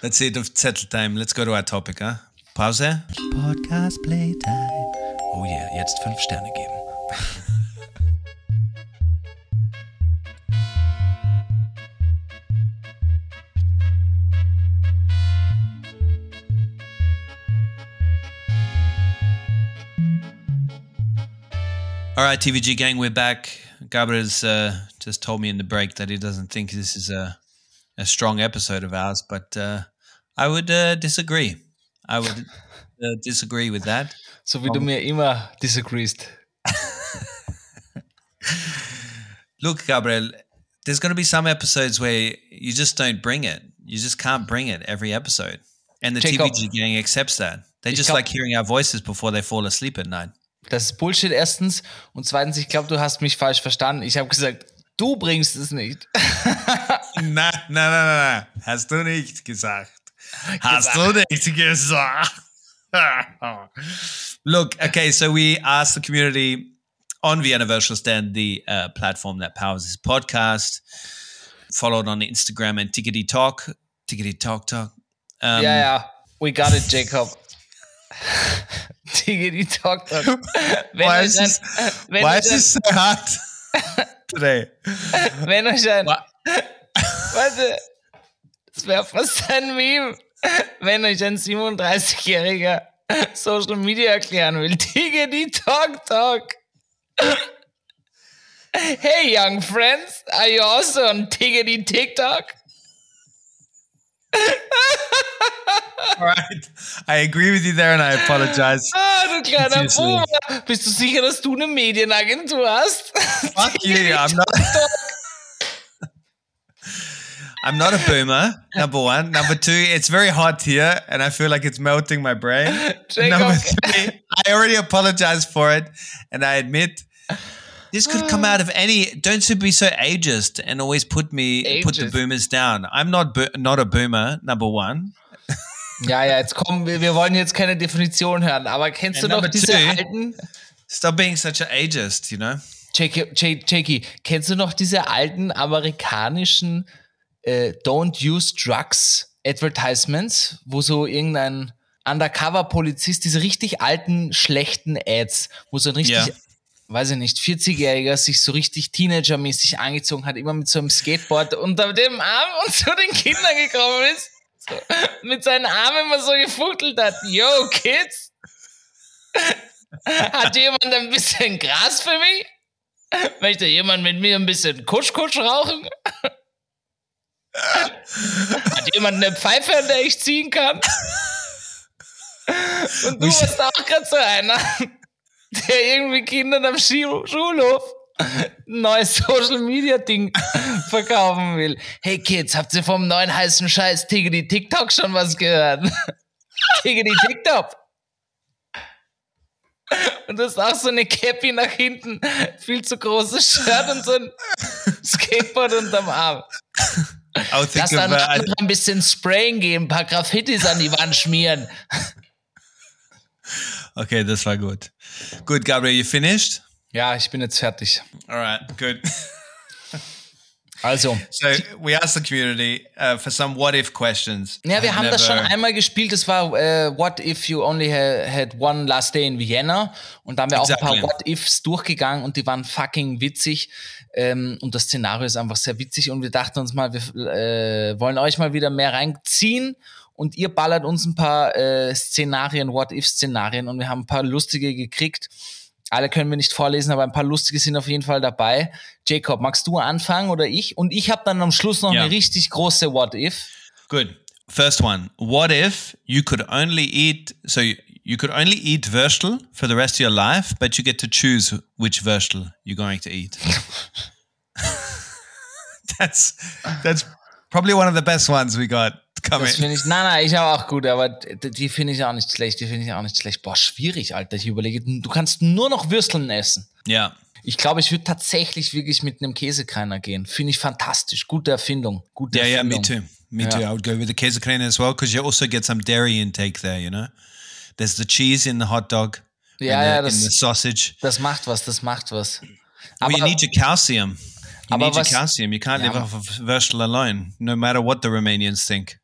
That's it of settle time. Let's go to our topic, huh? Pause. Podcast Playtime. Oh yeah, jetzt fünf Sterne geben. All right, TVG gang, we're back. Gabriel's uh, just told me in the break that he doesn't think this is a a strong episode of ours, but uh, I would uh, disagree. I would uh, disagree with that. So wie du mir immer disagreest. Look, Gabriel, there's going to be some episodes where you just don't bring it. You just can't bring it every episode. And the Jacob. TVG gang accepts that. They just glaub- like hearing our voices before they fall asleep at night. Das ist Bullshit erstens. Und zweitens, ich glaube, du hast mich falsch verstanden. Ich habe gesagt, du bringst es nicht. [LAUGHS] Na, na, na, na, na. Hast du nicht gesagt. Hast du nicht gesagt. [LAUGHS] Look, okay, so we asked the community on Vienna Virtual Stand, the uh, platform that powers this podcast, followed on Instagram and Tickety Talk. Tickety Talk Talk. Um, ja, ja. We got it, Jacob. [LAUGHS] Diggity Talk Talk. [LAUGHS] Why is this, why euch is this so hard [LAUGHS] today? wenn euch ein, Wha- warte, Das wäre fast ein Meme, wenn euch ein 37-Jähriger Social Media erklären will. Tiggedy Talk Talk. Hey, young friends, are you also on Tiggedy TikTok? [LAUGHS] All right. I agree with you there and I apologize. Ah, du kleiner. Boomer. Bist du sicher, dass du eine Medienagentur hast? Fuck [LAUGHS] you. I'm not. I'm not a boomer. [LAUGHS] Number one. Number two, it's very hot here, and I feel like it's melting my brain. [LAUGHS] Jacob. Number three, I already apologized for it, and I admit this could come [SIGHS] out of any. Don't be so ageist and always put me put the Ageist. boomers down. I'm not bo- not a boomer. Number one. [LAUGHS] Ja, ja, jetzt kommen wir, wir wollen jetzt keine Definition hören, aber kennst du And noch number diese two. alten, Stop being such an ageist. You know. Jakey, Jakey, kennst du noch diese alten amerikanischen äh, Don't Use Drugs Advertisements, wo so irgendein Undercover-Polizist, diese richtig alten, schlechten Ads, wo so ein richtig, Ja. weiß ich nicht, 40-Jähriger sich so richtig Teenager-mäßig angezogen hat, immer mit so einem Skateboard unter dem Arm und zu den Kindern gekommen ist, so, mit seinen Armen immer so gefuchtelt hat. Yo, Kids! Hat jemand ein bisschen Gras für mich? Möchte jemand mit mir ein bisschen Kusch-Kusch rauchen? Hat jemand eine Pfeife, an der ich ziehen kann? Und du warst auch gerade so einer, der irgendwie Kindern am Schu- Schulhof ein neues Social Media Ding verkaufen will. Hey Kids, habt ihr vom neuen heißen Scheiß Tiggedy TikTok schon was gehört? Tiggedy TikTok. Und das ist auch so eine Cappy nach hinten, viel zu großes Shirt und so ein Skateboard unterm Arm. Lass dann Uh, ein bisschen sprayen gehen, ein paar Graffitis an die Wand schmieren. okay, this war good. Good, Gabriel. You finished? Ja, ich bin jetzt fertig. All right. Good. Also, So we asked the community uh, for some what if questions. ja, wir I've haben das schon einmal gespielt. Das war äh, What if you only ha had one last day in Vienna? Und da haben wir auch ein Exactly. paar What ifs durchgegangen und die waren fucking witzig. Ähm, und das Szenario ist einfach sehr witzig. Und wir dachten uns mal, wir äh, wollen euch mal wieder mehr reinziehen. Und ihr ballert uns ein paar äh, Szenarien, What if Szenarien. Und wir haben ein paar lustige gekriegt. Alle können wir nicht vorlesen, aber ein paar lustige sind auf jeden Fall dabei. Jacob, magst du anfangen oder ich? Und ich habe dann am Schluss noch Ja. eine richtig große What if. Good. First one. What if you could only eat? So you, you could only eat Würstel for the rest of your life, but you get to choose which Würstel you're going to eat. [LAUGHS] that's that's probably one of the best ones we got coming. Das finde ich, nein, nein, ich habe auch gut, aber die finde ich auch nicht schlecht, die finde ich auch nicht schlecht. Boah, schwierig, Alter, ich überlege, du kannst nur noch Würsteln essen. Yeah. Ich glaube, ich würde tatsächlich wirklich mit einem Käsekreiner gehen. Finde ich fantastisch, gute Erfindung, gute Yeah, yeah, me Erfindung. too. Me too. I would go with the Käsekrane as well because you also get some dairy intake there, you know? There's the cheese in the hot dog. Ja, the, ja, in das- the sausage. Das macht was, das macht was. well, Aber, you need your calcium. You Aber need your was- calcium. You can't Ja, live off of Würstel alone, no matter what the Romanians think.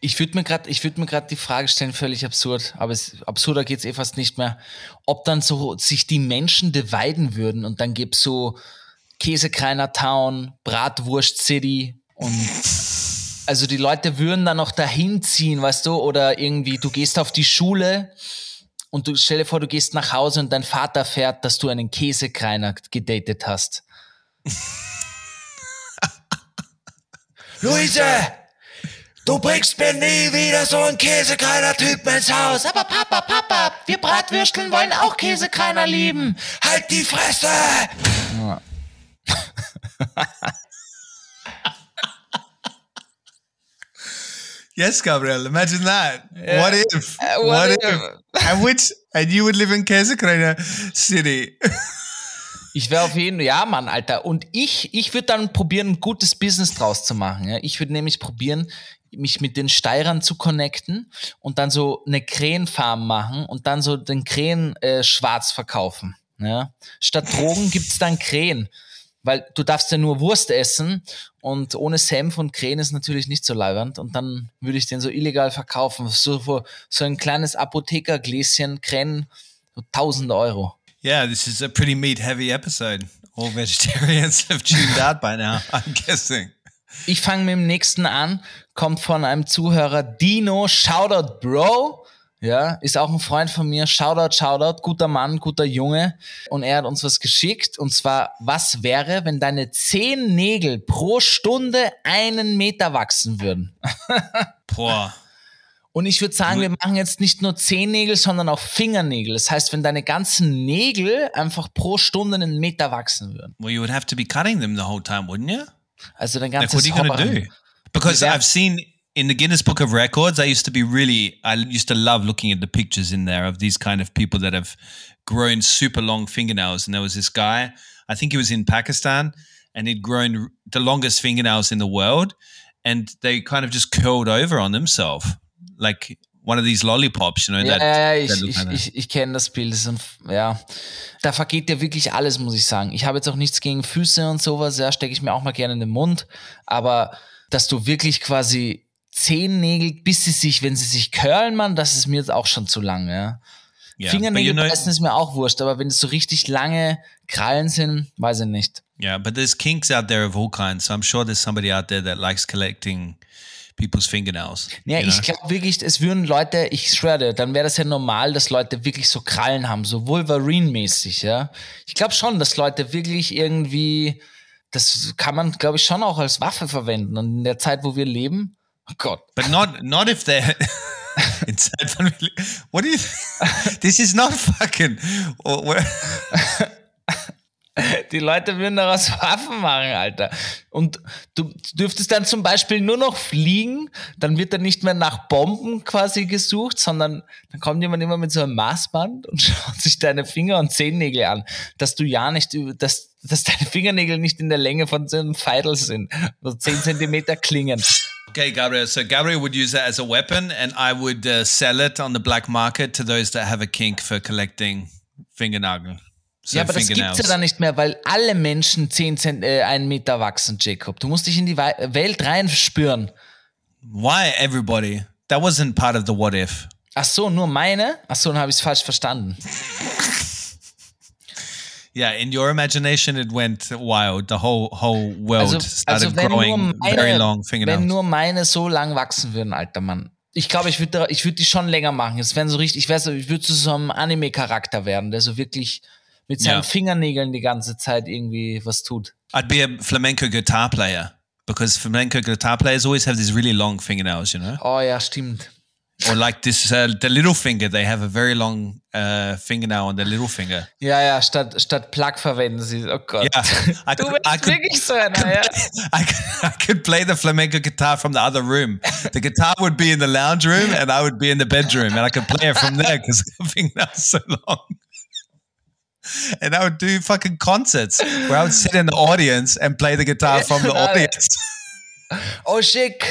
ich würde mir gerade, ich würde mir gerade die Frage stellen, völlig absurd, aber es, absurder geht's eh fast nicht mehr, ob dann so sich die Menschen dividen würden und dann gibt's so Käsekreiner Town, Bratwurst City und [LAUGHS] also die Leute würden dann noch dahin ziehen, weißt du, oder irgendwie du gehst auf die Schule und du stell dir vor, du gehst nach Hause und dein Vater fährt, dass du einen Käsekreiner gedatet hast. [LAUGHS] Luise, du bringst mir nie wieder so einen Käsekreiner Typen ins Haus. Aber Papa, Papa, wir Bratwürsteln wollen auch Käsekreiner lieben. Halt die Fresse! [LAUGHS] [LAUGHS] Yes, Gabriel. Imagine that. What if? Uh, what if? and which? And you would live in Käsekrane City. Ich wäre auf jeden ja, Mann, Alter. Und ich, ich würde dann probieren, ein gutes Business draus zu machen. Ja? Ich würde nämlich probieren, mich mit den Steirern zu connecten und dann so eine Krähenfarm machen und dann so den Krähen äh, schwarz verkaufen. Ja? Statt Drogen gibt's dann Krähen. Weil du darfst ja nur Wurst essen und ohne Senf und Krähen ist natürlich nicht so leibernd. Und dann würde ich den so illegal verkaufen. So, so ein kleines Apothekergläschen Krähen, so 1000 Euro. yeah, this is a pretty meat-heavy episode. All vegetarians have tuned out by now. [LAUGHS] I'm guessing. Ich fange mit dem nächsten an. Kommt von einem Zuhörer Dino. Shoutout, Bro. Ja, ist auch ein Freund von mir. Shoutout, Shoutout. Guter Mann, guter Junge. Und er hat uns was geschickt. Und zwar, was wäre, wenn deine zehn Nägel pro Stunde einen Meter wachsen würden? [LAUGHS] Boah. Und ich würde sagen, wir machen jetzt nicht nur Zehennägel, sondern auch Fingernägel. Das heißt, wenn deine ganzen Nägel einfach pro Stunde einen Meter wachsen würden. Well, you would have to be cutting them the whole time, wouldn't you? Also dein Like, ganzes what are you Hobbern. do? Because. I've seen in the Guinness Book of Records, I used to be really, I used to love looking at the pictures in there of these kind of people that have grown super long fingernails. And there was this guy, I think he was in Pakistan, and he'd grown the longest fingernails in the world. And they kind of just curled over on themselves, like one of these lollipops, you know. Ja, that, ja, ja, ich, that ich, ich, ich kenne das Bild. Das ein, ja, da vergeht dir wirklich alles, muss ich sagen. Ich habe jetzt auch nichts gegen Füße und sowas, ja, stecke ich mir auch mal gerne in den Mund. Aber dass du wirklich quasi Zehennägel, bis sie sich, wenn sie sich curlen, man, das ist mir jetzt auch schon zu lang, ja. But Fingernägel beißen ist mir auch wurscht, aber wenn es so richtig lange Krallen sind, weiß ich nicht. Yeah, but there's kinks out there of all kinds. So I'm sure there's somebody out there that likes collecting people's fingernails. Ja, ich glaube wirklich, es würden Leute, ich schwöre dir, dann wäre das ja normal, dass Leute wirklich so Krallen haben, so Wolverine-mäßig, ja. Ich glaube schon, dass Leute wirklich irgendwie, das kann man, glaube ich, schon auch als Waffe verwenden. Und in der Zeit, wo wir leben, oh Gott. But not not if they're [LAUGHS] inside. family- What do you? this is not fucking. or- [LAUGHS] Die Leute würden daraus [LAUGHS] Waffen machen, Alter. Und du dürftest dann zum Beispiel nur noch fliegen, dann wird dann nicht mehr nach Bomben quasi gesucht, sondern dann kommt jemand immer mit so einem Maßband und schaut sich deine Finger und Zehennägel an, dass du ja nicht, dass, dass deine Fingernägel nicht in der Länge von so einem Feidel sind, so 10 Zentimeter klingen. Okay, Gabriel. So Gabriel would use that as a weapon, and I would uh, sell it on the black market to those that have a kink for collecting fingernail. So ja, aber das gibt's ja dann nicht mehr, weil alle Menschen 10 Zent, äh, einen Meter wachsen, Jacob. Du musst dich in die Welt reinspüren. Why everybody? That wasn't part of the what if. Ach so, nur meine? Ach so, dann habe ich es falsch verstanden. Yeah, in your imagination, it went wild. The whole whole world Also, started also wenn, growing nur very meine, long fingernails. wenn nur meine so lang wachsen würden, alter Mann. Ich glaube, ich würde ich würd die schon länger machen. Es wären so richtig, ich weiß, ich würde zu so einem Anime-Charakter werden, der so wirklich mit seinen Ja. Fingernägeln die ganze Zeit irgendwie was tut. I'd be a flamenco guitar player because flamenco guitar players always have these really long fingernails, you know. Oh ja, stimmt. Or like this, uh, the little finger, they have a very long uh, fingernail on their little finger. Ja, ja, statt, statt Plug verwenden sie. Oh Gott. Yeah, I Du could, I could, wirklich so einer, [LAUGHS] ja. I could, I could play the flamenco guitar from the other room. The guitar would be in the lounge room, and I would be in the bedroom, and I could play it from there because the fingernails so long. And I would do fucking concerts where I would sit in the audience and play the guitar from the audience. Oh shit,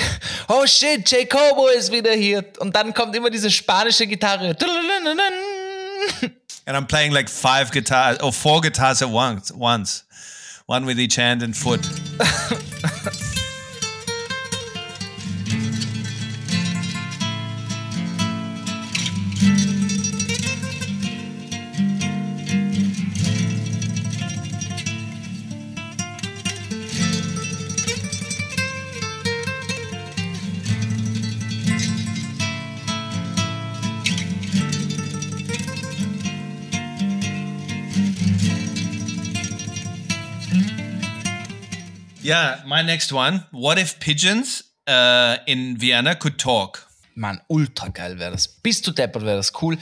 oh shit, Jacobo ist wieder hier. Und dann kommt immer diese spanische Gitarre. and I'm playing like five guitars or four guitars at once, once, one with each hand and foot. [LAUGHS] Yeah, my next one. What if pigeons uh, in Vienna could talk? Mann, ultra geil wäre das. Bist du deppert, wäre das cool.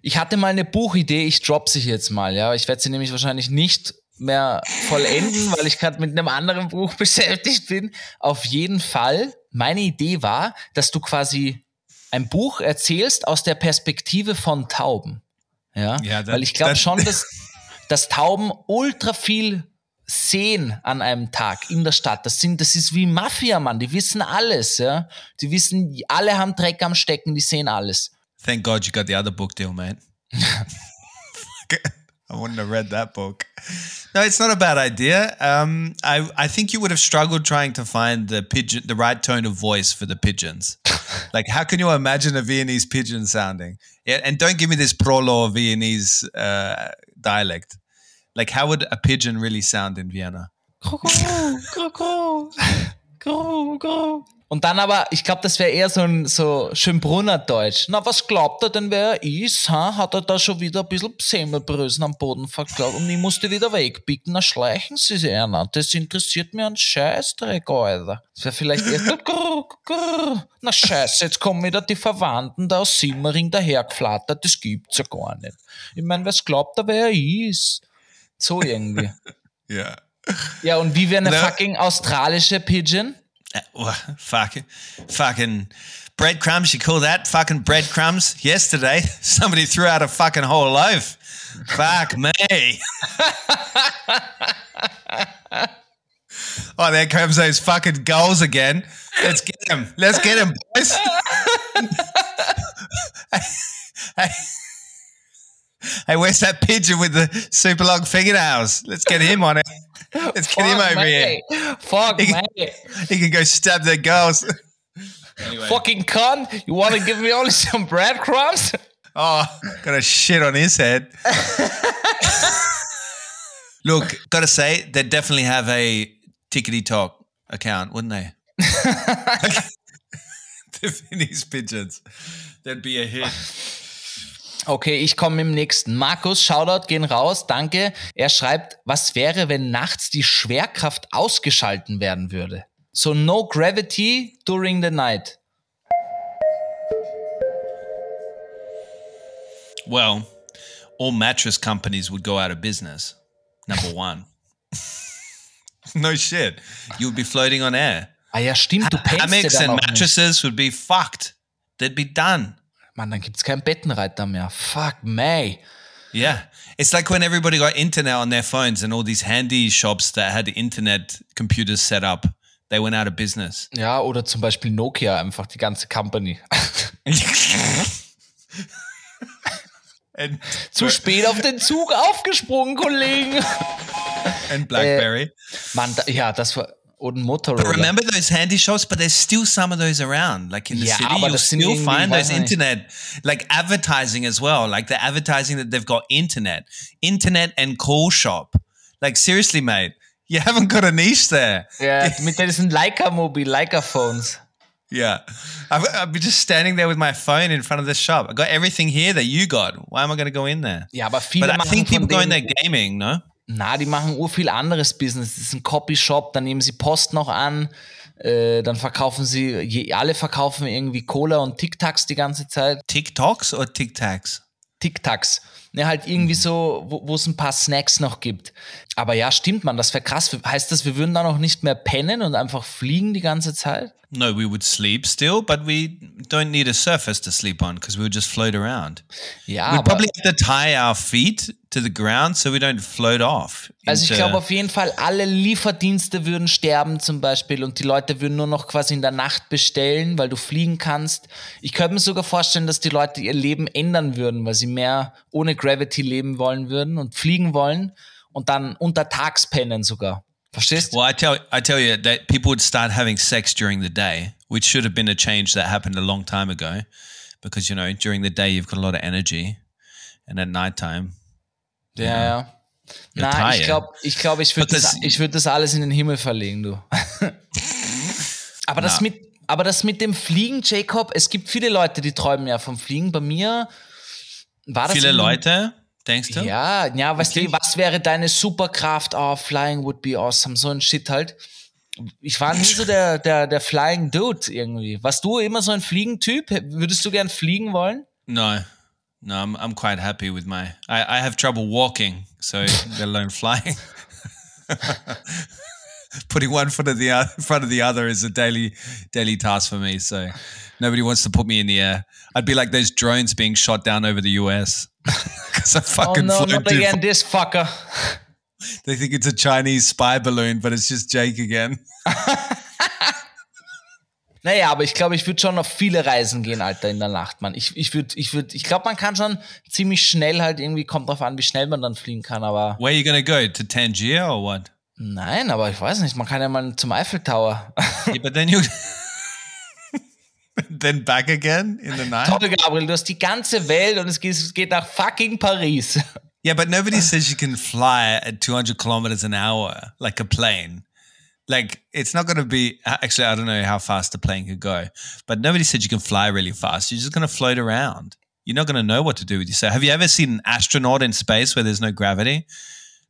Ich hatte mal eine Buchidee, ich drop sie jetzt mal, ja. Ich werde sie nämlich wahrscheinlich nicht mehr vollenden, [LAUGHS] weil ich gerade mit einem anderen Buch [LAUGHS] beschäftigt bin. Auf jeden Fall, meine Idee war, dass du quasi ein Buch erzählst aus der Perspektive von Tauben. Ja, Ja, das- weil ich glaube schon, dass, dass Tauben ultra viel sehen an einem Tag in der Stadt. Das sind, das ist wie Mafia, Mann. Die wissen alles, ja. Die wissen, alle haben Dreck am Stecken, die sehen alles. Thank God you got the other book deal, man. [LAUGHS] I wouldn't have read that book. No, it's not a bad idea. Um, I I think you would have struggled trying to find the pigeon, the right tone of voice for the pigeons. [LAUGHS] like, how can you imagine a Viennese pigeon sounding? Yeah, and don't give me this prolo Viennese uh, dialect. Like, how would a pigeon really sound in Vienna? Und dann aber, ich glaube, das wäre eher so ein so Schönbrunner Deutsch. Na, was glaubt er denn, wer er ist? Ha? Hat er da schon wieder ein bisschen Semmelbrösen am Boden verklaut und ich musste wieder wegbicken? Na, schleichen Sie sich einer. Das interessiert mir ein Scheißdreck, Alter. Das wäre vielleicht eher so, [LAUGHS] grrr, grrr. Na, scheiße, jetzt kommen wieder die Verwandten da aus Simmering dahergeflattert. Das gibt's ja gar nicht. Ich meine, was glaubt er, wer er ist? So irgendwie. [LAUGHS] Yeah. Ja, und wie wäre eine fucking australische Pigeon? Uh, well, fucking, fucking breadcrumbs. You call that fucking breadcrumbs? Yesterday, [LAUGHS] somebody threw out a fucking whole loaf. Fuck me. [LAUGHS] oh, there comes those fucking goals again. Let's get him. Let's get him, boys. hey, hey, where's that pigeon with the super long fingernails? Let's get him on it. Let's get him Fuck over here. Fuck He- me. He can go stab their girls. Fucking cunt. You want to give me only some breadcrumbs? Oh, got a shit on his head. Look, gotta say, they definitely have a tickety talk account, wouldn't they? [LAUGHS] [LAUGHS] the Finnish pigeons. That'd be a hit. Okay, ich komme im nächsten. Markus, Shoutout, gehen raus, danke. Er schreibt, was wäre, wenn nachts die Schwerkraft ausgeschalten werden würde? So no gravity during the night. Well, all mattress companies would go out of business. Number one. [LAUGHS] no shit. You would be floating on air. Ah ja, stimmt, du Hammocks and auch nicht. mattresses would be fucked. They'd be done. Mann, dann gibt's keinen Bettenreiter mehr. Fuck me. Yeah. It's like when everybody got internet on their phones and all these handy shops that had internet computers set up, they went out of business. Ja, oder zum Beispiel Nokia, einfach die ganze Company. [LAUGHS] Zu spät auf den Zug aufgesprungen, Kollegen. and Blackberry. Mann, da, ja, das war. Ein but remember those handy shops? But there's still some of those around. Like in the Yeah, city, but you'll still find those internet, like advertising as well. Like they're advertising that they've got internet, internet and call shop. Like seriously, mate, you haven't got a niche there. Ja, mit diesen Leica-Mobil, Leica-Phones. Yeah. I've, I've been just standing there with my phone in front of the shop. I got everything here that you got. Why am I going to go in there? Yeah, viele But I think people go in there gaming, no? Na, die machen ur viel anderes Business. Das ist ein Copyshop, dann nehmen sie Post noch an, äh, dann verkaufen sie, je, alle verkaufen irgendwie Cola und Tic-Tacs die ganze Zeit. TikToks or Tic-Tacs? Tic-Tacs. Ja, halt irgendwie so, wo es ein paar Snacks noch gibt. Aber ja, stimmt man, das wäre krass. Heißt das, wir würden dann auch nicht mehr pennen und einfach fliegen die ganze Zeit? No, we would sleep still, but we don't need a surface to sleep on because we would just float around. Ja, We'd aber, probably have to tie our feet to the ground so we don't float off. also ich glaube auf jeden Fall, alle Lieferdienste würden sterben zum Beispiel und die Leute würden nur noch quasi in der Nacht bestellen, weil du fliegen kannst. Ich könnte mir sogar vorstellen, dass die Leute ihr Leben ändern würden, weil sie mehr ohne Gravity leben wollen würden und fliegen wollen und dann untertags pennen sogar. Verstehst du? Well, I tell I tell you that people would start having sex during the day, which should have been a change that happened a long time ago, because you know during the day you've got a lot of energy, and at nighttime, Ja, ja. Na, tired. ich glaube, ich, glaub, ich würde das, ich würd das alles in den Himmel verlegen, du. [LAUGHS] aber, das mit, aber das mit dem Fliegen, Jacob, es gibt viele Leute, die träumen ja vom Fliegen. Bei mir war das. viele Leute, denkst du? Ja, ja, weißt du, was wäre deine Superkraft? Oh, Flying would be awesome. So ein Shit halt. Ich war nie so der, der, der Flying Dude irgendwie. Warst du immer so ein Fliegentyp? Würdest du gern fliegen wollen? No, no, I'm I'm quite happy with my. I I have trouble walking, so [LAUGHS] let alone flying. [LAUGHS] Putting one foot in the o- in [LAUGHS] front of the other is a daily daily task for me. So nobody wants to put me in the air. I'd be like those drones being shot down over the US because I Oh fucking no, flown not again, this fucker. They think it's a Chinese spy balloon, but it's just Jake again. Naja, aber ich glaube, ich würde schon auf viele Reisen gehen, Alter, in der Nacht, Mann. Ich, ich würde, ich würde, ich glaube, man kann schon ziemlich schnell halt irgendwie, kommt drauf an, wie schnell man dann fliegen kann, aber Where are you gonna go to Tangier or what? nein, aber ich weiß nicht, man kann ja mal zum Eiffel Tower. [LAUGHS] Yeah, but then you. [LAUGHS] then back again in the night. Toll, Gabriel, du hast die ganze Welt und es geht, es geht nach fucking Paris. Yeah, but nobody says you can fly at 200 kilometers an hour like a plane. Like it's not going to be uh, actually i don't know how fast the plane could go but nobody said you can fly really fast. You're just going to float around. You're not going to know what to do with yourself. Have you ever seen an astronaut in space where there's no gravity?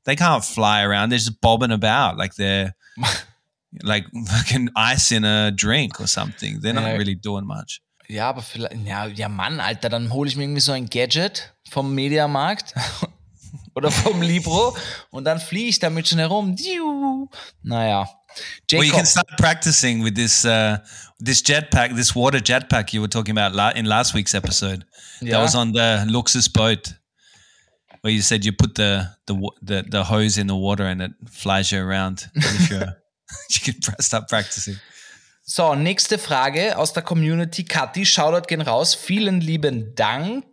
They can't fly around. They're just bobbing about like they're [LAUGHS] like fucking ice in a drink or something. They're not really doing much. Ja, aber vielleicht, ja, ja Mann, Alter, dann hole ich mir irgendwie so ein Gadget vom Mediamarkt [LAUGHS] oder vom Libro und dann fliege ich damit schon herum. Diu. Naja. well you can start practicing with this uh this jetpack this water jetpack you were talking about la- in last week's episode Ja. that was on the luxus boat where you said you put the the the, the hose in the water and it flies you around [LAUGHS] [LAUGHS] you can start practicing So, nächste Frage aus der Community. Kathi, Shoutout gehen raus. Vielen lieben Dank.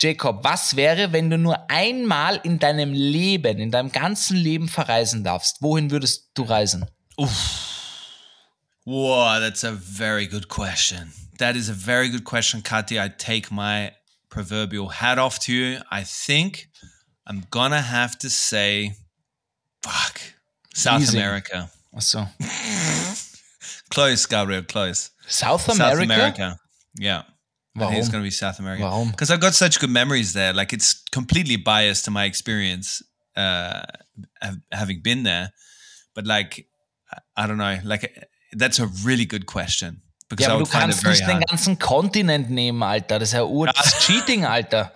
Jacob, was wäre, wenn du nur einmal in deinem Leben, in deinem ganzen Leben verreisen darfst? Wohin würdest du reisen? Whoa, that's a very good question. That is a very good question, Kati. I take my proverbial hat off to you. I think I'm gonna have to say, fuck, South Easy. America. So [LAUGHS] Close, Gabriel, close. South America? South America. Yeah. I think it's going to be South America. Warum? Because I've got such good memories there. Like it's completely biased to my experience uh, having been there. But like, I- don't know. Like, that's a really good question because Ja, aber du kannst nicht den hard. ganzen Kontinent nehmen, Alter. Das ist ja ur das ist [LAUGHS] Cheating, Alter.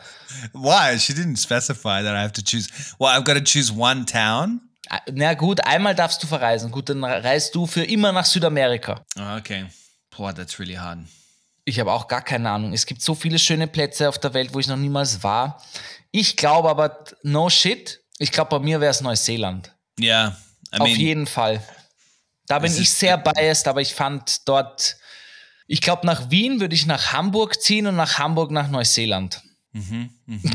Why? She didn't specify that I have to choose. Well, I've got to choose one town. Ah, Na gut, einmal darfst du verreisen. Gut, dann reist du für immer nach Südamerika. Oh, okay. Boah, that's really hard. Ich habe auch gar keine Ahnung. Es gibt so viele schöne Plätze auf der Welt, wo ich noch niemals war. Ich glaube aber, no shit. Ich glaube, bei mir wäre es Neuseeland. Yeah. I Auf mean, jeden Fall. Da bin ich sehr biased, aber ich fand dort, ich glaube, nach Wien würde ich nach Hamburg ziehen und nach Hamburg nach Neuseeland. mhm, [LAUGHS]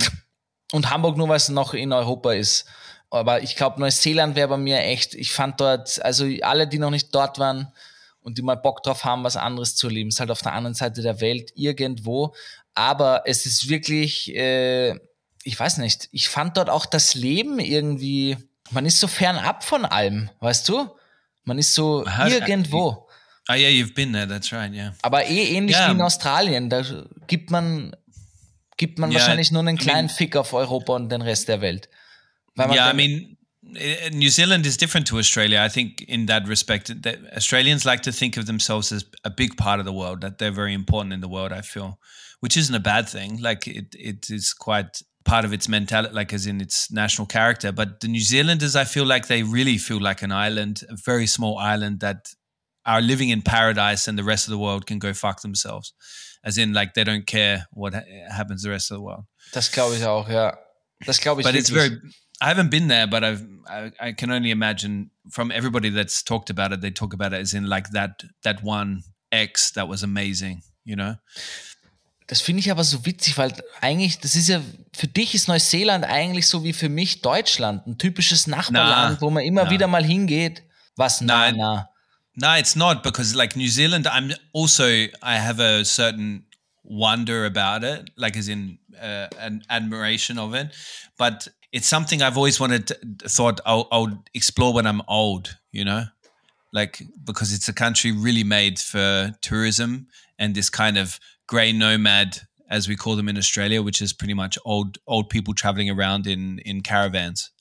Und Hamburg nur, weil es noch in Europa ist. Aber ich glaube, Neuseeland wäre bei mir echt, ich fand dort, also alle, die noch nicht dort waren und die mal Bock drauf haben, was anderes zu erleben, ist halt auf der anderen Seite der Welt irgendwo. Aber es ist wirklich, äh, ich weiß nicht, ich fand dort auch das Leben irgendwie, man ist so fernab von allem, weißt du? Man ist so Aha, irgendwo. oh, yeah, you've been there. That's right. Yeah. Aber eh ähnlich Ja. wie in Australien. Da gibt man, gibt man Ja, wahrscheinlich nur einen I kleinen mean- Fick auf Europa und den Rest der Welt. Weil man yeah, I mean, eh, New Zealand is different to Australia. I think in that respect, that Australians like to think of themselves as a big part of the world, that they're very important in the world. I feel, which isn't a bad thing. Like it, it is quite part of its mentality, like as in its national character. But the New Zealanders, I feel like they really feel like an island, a very small island that are living in paradise, and the rest of the world can go fuck themselves. As in, like they don't care what ha- happens the rest of the world. Das glaube ich auch, ja. Das glaube ich but it's very i haven't been there but i've I, I can only imagine from everybody that's talked about it they talk about it as in like that that one x that was amazing you know Das finde ich aber so witzig, weil eigentlich, das ist ja, für dich ist Neuseeland eigentlich so wie für mich Deutschland. Ein typisches Nachbarland, Na, wo man immer na. wieder mal hingeht. Was? Nein. na. no it's not because like new zealand i'm also i have a certain wonder about it like as in uh, an admiration of it but it's something i've always wanted to, thought I'll, I'll explore when i'm old you know like because it's a country really made for tourism and this kind of grey nomad as we call them in australia which is pretty much old old people traveling around in in caravans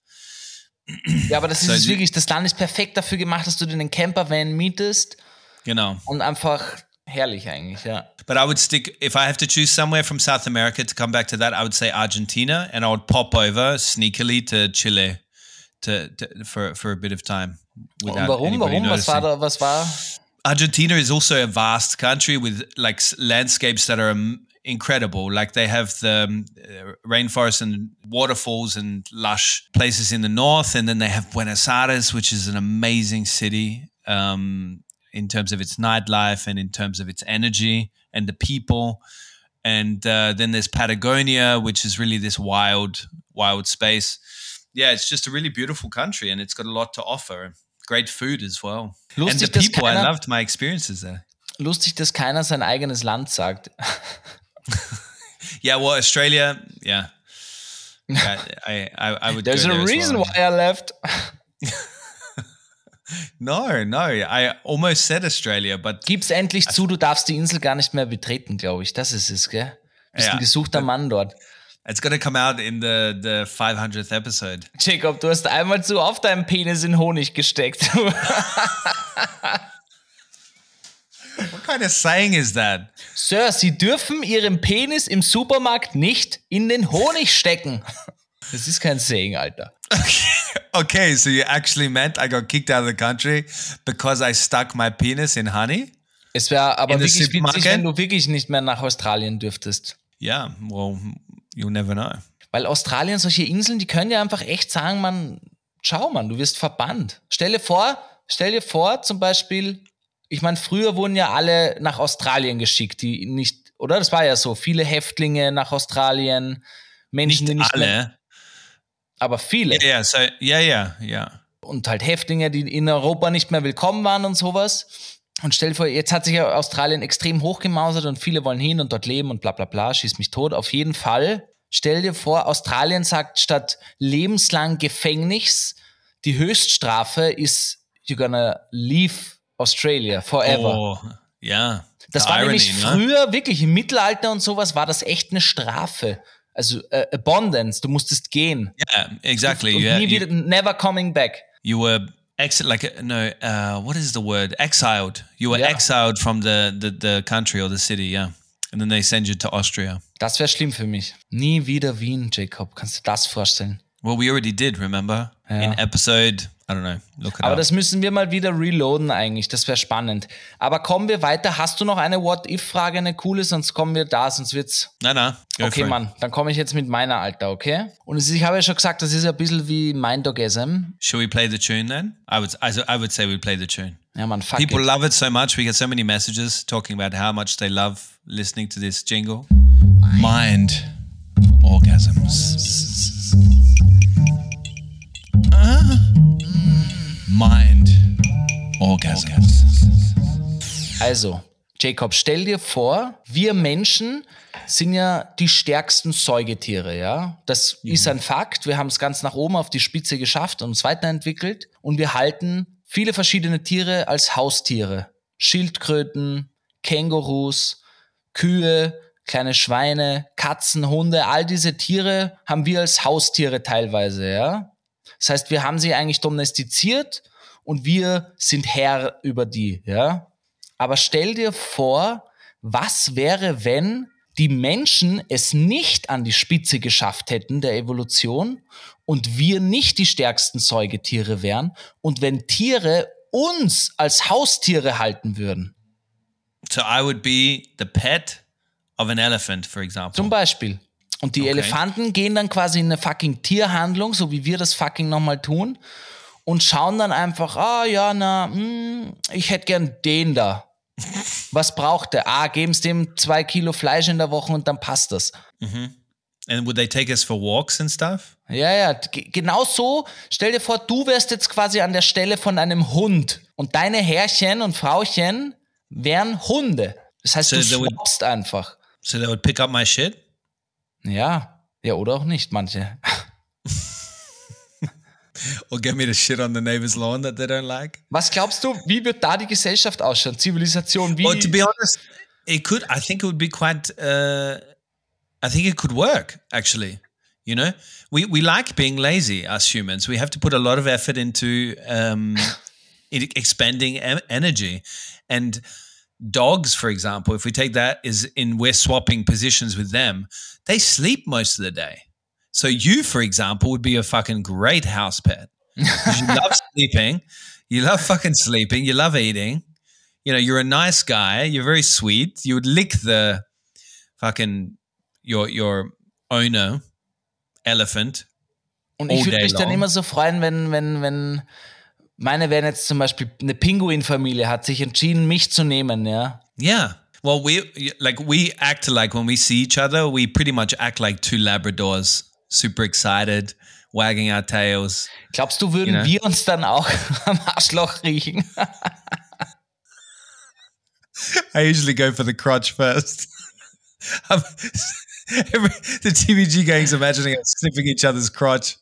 [CLEARS THROAT] Ja, aber das ist So es die- wirklich, das Land ist perfekt dafür gemacht, dass du dir einen Campervan mietest know und einfach herrlich eigentlich, ja. But I would stick if I have to choose somewhere from South America to come back to that. I would say Argentina, and I would pop over sneakily to Chile to, to for for a bit of time. Und Without warum, anybody warum, was war da, was war? Argentina is also a vast country with like landscapes that are um, incredible. Like they have the um, uh, rainforests and waterfalls and lush places in the north, and then they have Buenos Aires, which is an amazing city um, in terms of its nightlife and in terms of its energy and the people. And uh, then there's Patagonia, which is really this wild, wild space. Yeah, it's just a really beautiful country, and it's got a lot to offer. Great food as well. and Lustig, the dass people, I keiner- loved my experiences there. Lustig, dass keiner sein eigenes Land sagt. [LAUGHS] Yeah, well, Australia, yeah. I, I, I would. There's a there as reason well. why I left. [LAUGHS] No, no. I almost said Australia, but Gib's endlich zu, du darfst die Insel gar nicht mehr betreten, glaube ich. Das ist es, gell? Bist Ja. ein gesuchter Mann dort. It's gonna come out in the the 500th episode. Jacob, du hast einmal zu oft deinen Penis in Honig gesteckt. [LAUGHS] What kind of saying is that? Sir, Sie dürfen Ihren Penis im Supermarkt nicht in den Honig stecken. Das ist kein Saying, Alter. Okay, so you actually meant I got kicked out of the country because I stuck my penis in honey? Es wäre aber In wirklich witzig, wenn du wirklich nicht mehr nach Australien dürftest. Yeah, well, you'll never know. Weil Australien, solche Inseln, die können ja einfach echt sagen, man, schau man, du wirst verbannt. Stell dir vor, stell dir vor, zum Beispiel, ich meine, früher wurden ja alle nach Australien geschickt, die nicht, oder? Das war ja so, viele Häftlinge nach Australien, Menschen, die Nicht nicht mehr, alle. aber viele. So yeah, yeah, yeah. und halt Häftlinge, die in Europa nicht mehr willkommen waren und sowas. Und stell dir vor, jetzt hat sich ja Australien extrem hochgemausert und viele wollen hin und dort leben und bla bla bla, schieß mich tot. Auf jeden Fall, stell dir vor, Australien sagt statt lebenslang Gefängnis, die Höchststrafe ist, you're gonna leave Australia forever. Oh, yeah. das war irony, nämlich no? früher, wirklich im Mittelalter und sowas, war das echt eine Strafe. Also äh, Abundance, du musstest gehen. Yeah, exactly. Und You, nie wieder, never coming back. you were ex like uh, no, uh, what is the word? Exiled. You were Yeah. exiled from the, the the country or the city. Yeah, and then they send you to Austria. Das wäre schlimm für mich. Nie wieder Wien, Jacob. Kannst du das vorstellen? Well, we already did. Remember Yeah. in episode. I don't know. Look it Aber up. das müssen wir mal wieder reloaden eigentlich. Das wäre spannend. Aber kommen wir weiter. Hast du noch eine What-If-Frage, eine coole? Sonst kommen wir da, sonst wird's. no, no. Go Okay. Mann. Dann komme ich jetzt mit meiner, Alter, okay? Und ich habe ja schon gesagt, das ist ein bisschen wie Mindogasm. Should we play the tune then? I would. I, I would say we play the tune. Ja, Mann, fuck People it. love it so much. We get so many messages talking about how much they love listening to this jingle. Mind orgasms. Ah. Mind orgasms. Also, Jacob, stell dir vor, wir Menschen sind ja die stärksten Säugetiere, ja. Das ist ein Fakt. Wir haben es ganz nach oben auf die Spitze geschafft und uns weiterentwickelt. Und wir halten viele verschiedene Tiere als Haustiere. Schildkröten, Kängurus, Kühe, kleine Schweine, Katzen, Hunde, all diese Tiere haben wir als Haustiere teilweise, ja. Das heißt, wir haben sie eigentlich domestiziert und wir sind Herr über die, ja. Aber stell dir vor, was wäre, wenn die Menschen es nicht an die Spitze geschafft hätten der Evolution und wir nicht die stärksten Säugetiere wären und wenn Tiere uns als Haustiere halten würden. So I would be the pet of an elephant, for example. Zum Beispiel. Und die Okay. Elefanten gehen dann quasi in eine fucking Tierhandlung, so wie wir das fucking nochmal tun, und schauen dann einfach, ah ja, na, hm, ich hätte gern den da. [LAUGHS] Was braucht der? Ah, geben es dem zwei Kilo Fleisch in der Woche und dann passt das. And would they take us for walks and stuff? Ja, ja, g- genau so. Stell dir vor, du wärst jetzt quasi an der Stelle von einem Hund und deine Herrchen und Frauchen wären Hunde. Das heißt, So du they would- swappst einfach. So they would pick up my shit? Ja, ja, oder auch nicht, manche. Or get me to shit on the neighbor's lawn that they don't like? Was glaubst du, wie wird da die Gesellschaft ausschauen? Zivilisation, wie? Well, to be honest, it could. I think it would be quite. Uh, I think it could work actually. You know, we we like being lazy as humans. We have to put a lot of effort into um, [LAUGHS] expending energy, and dogs, for example, if we take that is in we're swapping positions with them, they sleep most of the day. So you, for example, would be a fucking great house pet. [LAUGHS] you love sleeping, you love fucking sleeping, you love eating you know, you're a nice guy, you're very sweet. You would lick the fucking your your owner elephant. Und ich würde mich dann long. immer so freuen, wenn, wenn, wenn meine wären jetzt zum Beispiel eine Pinguinfamilie hat sich entschieden, mich zu nehmen, ja. Yeah. Well, we like we act like when we see each other, we pretty much act like two Labradors, super excited, wagging our tails. Glaubst du, würden Ja. wir uns dann auch [LAUGHS] am Arschloch riechen? [LAUGHS] I usually go for the crotch first. [LAUGHS] [LAUGHS] The TVG gang's imagining us sniffing each other's crotch.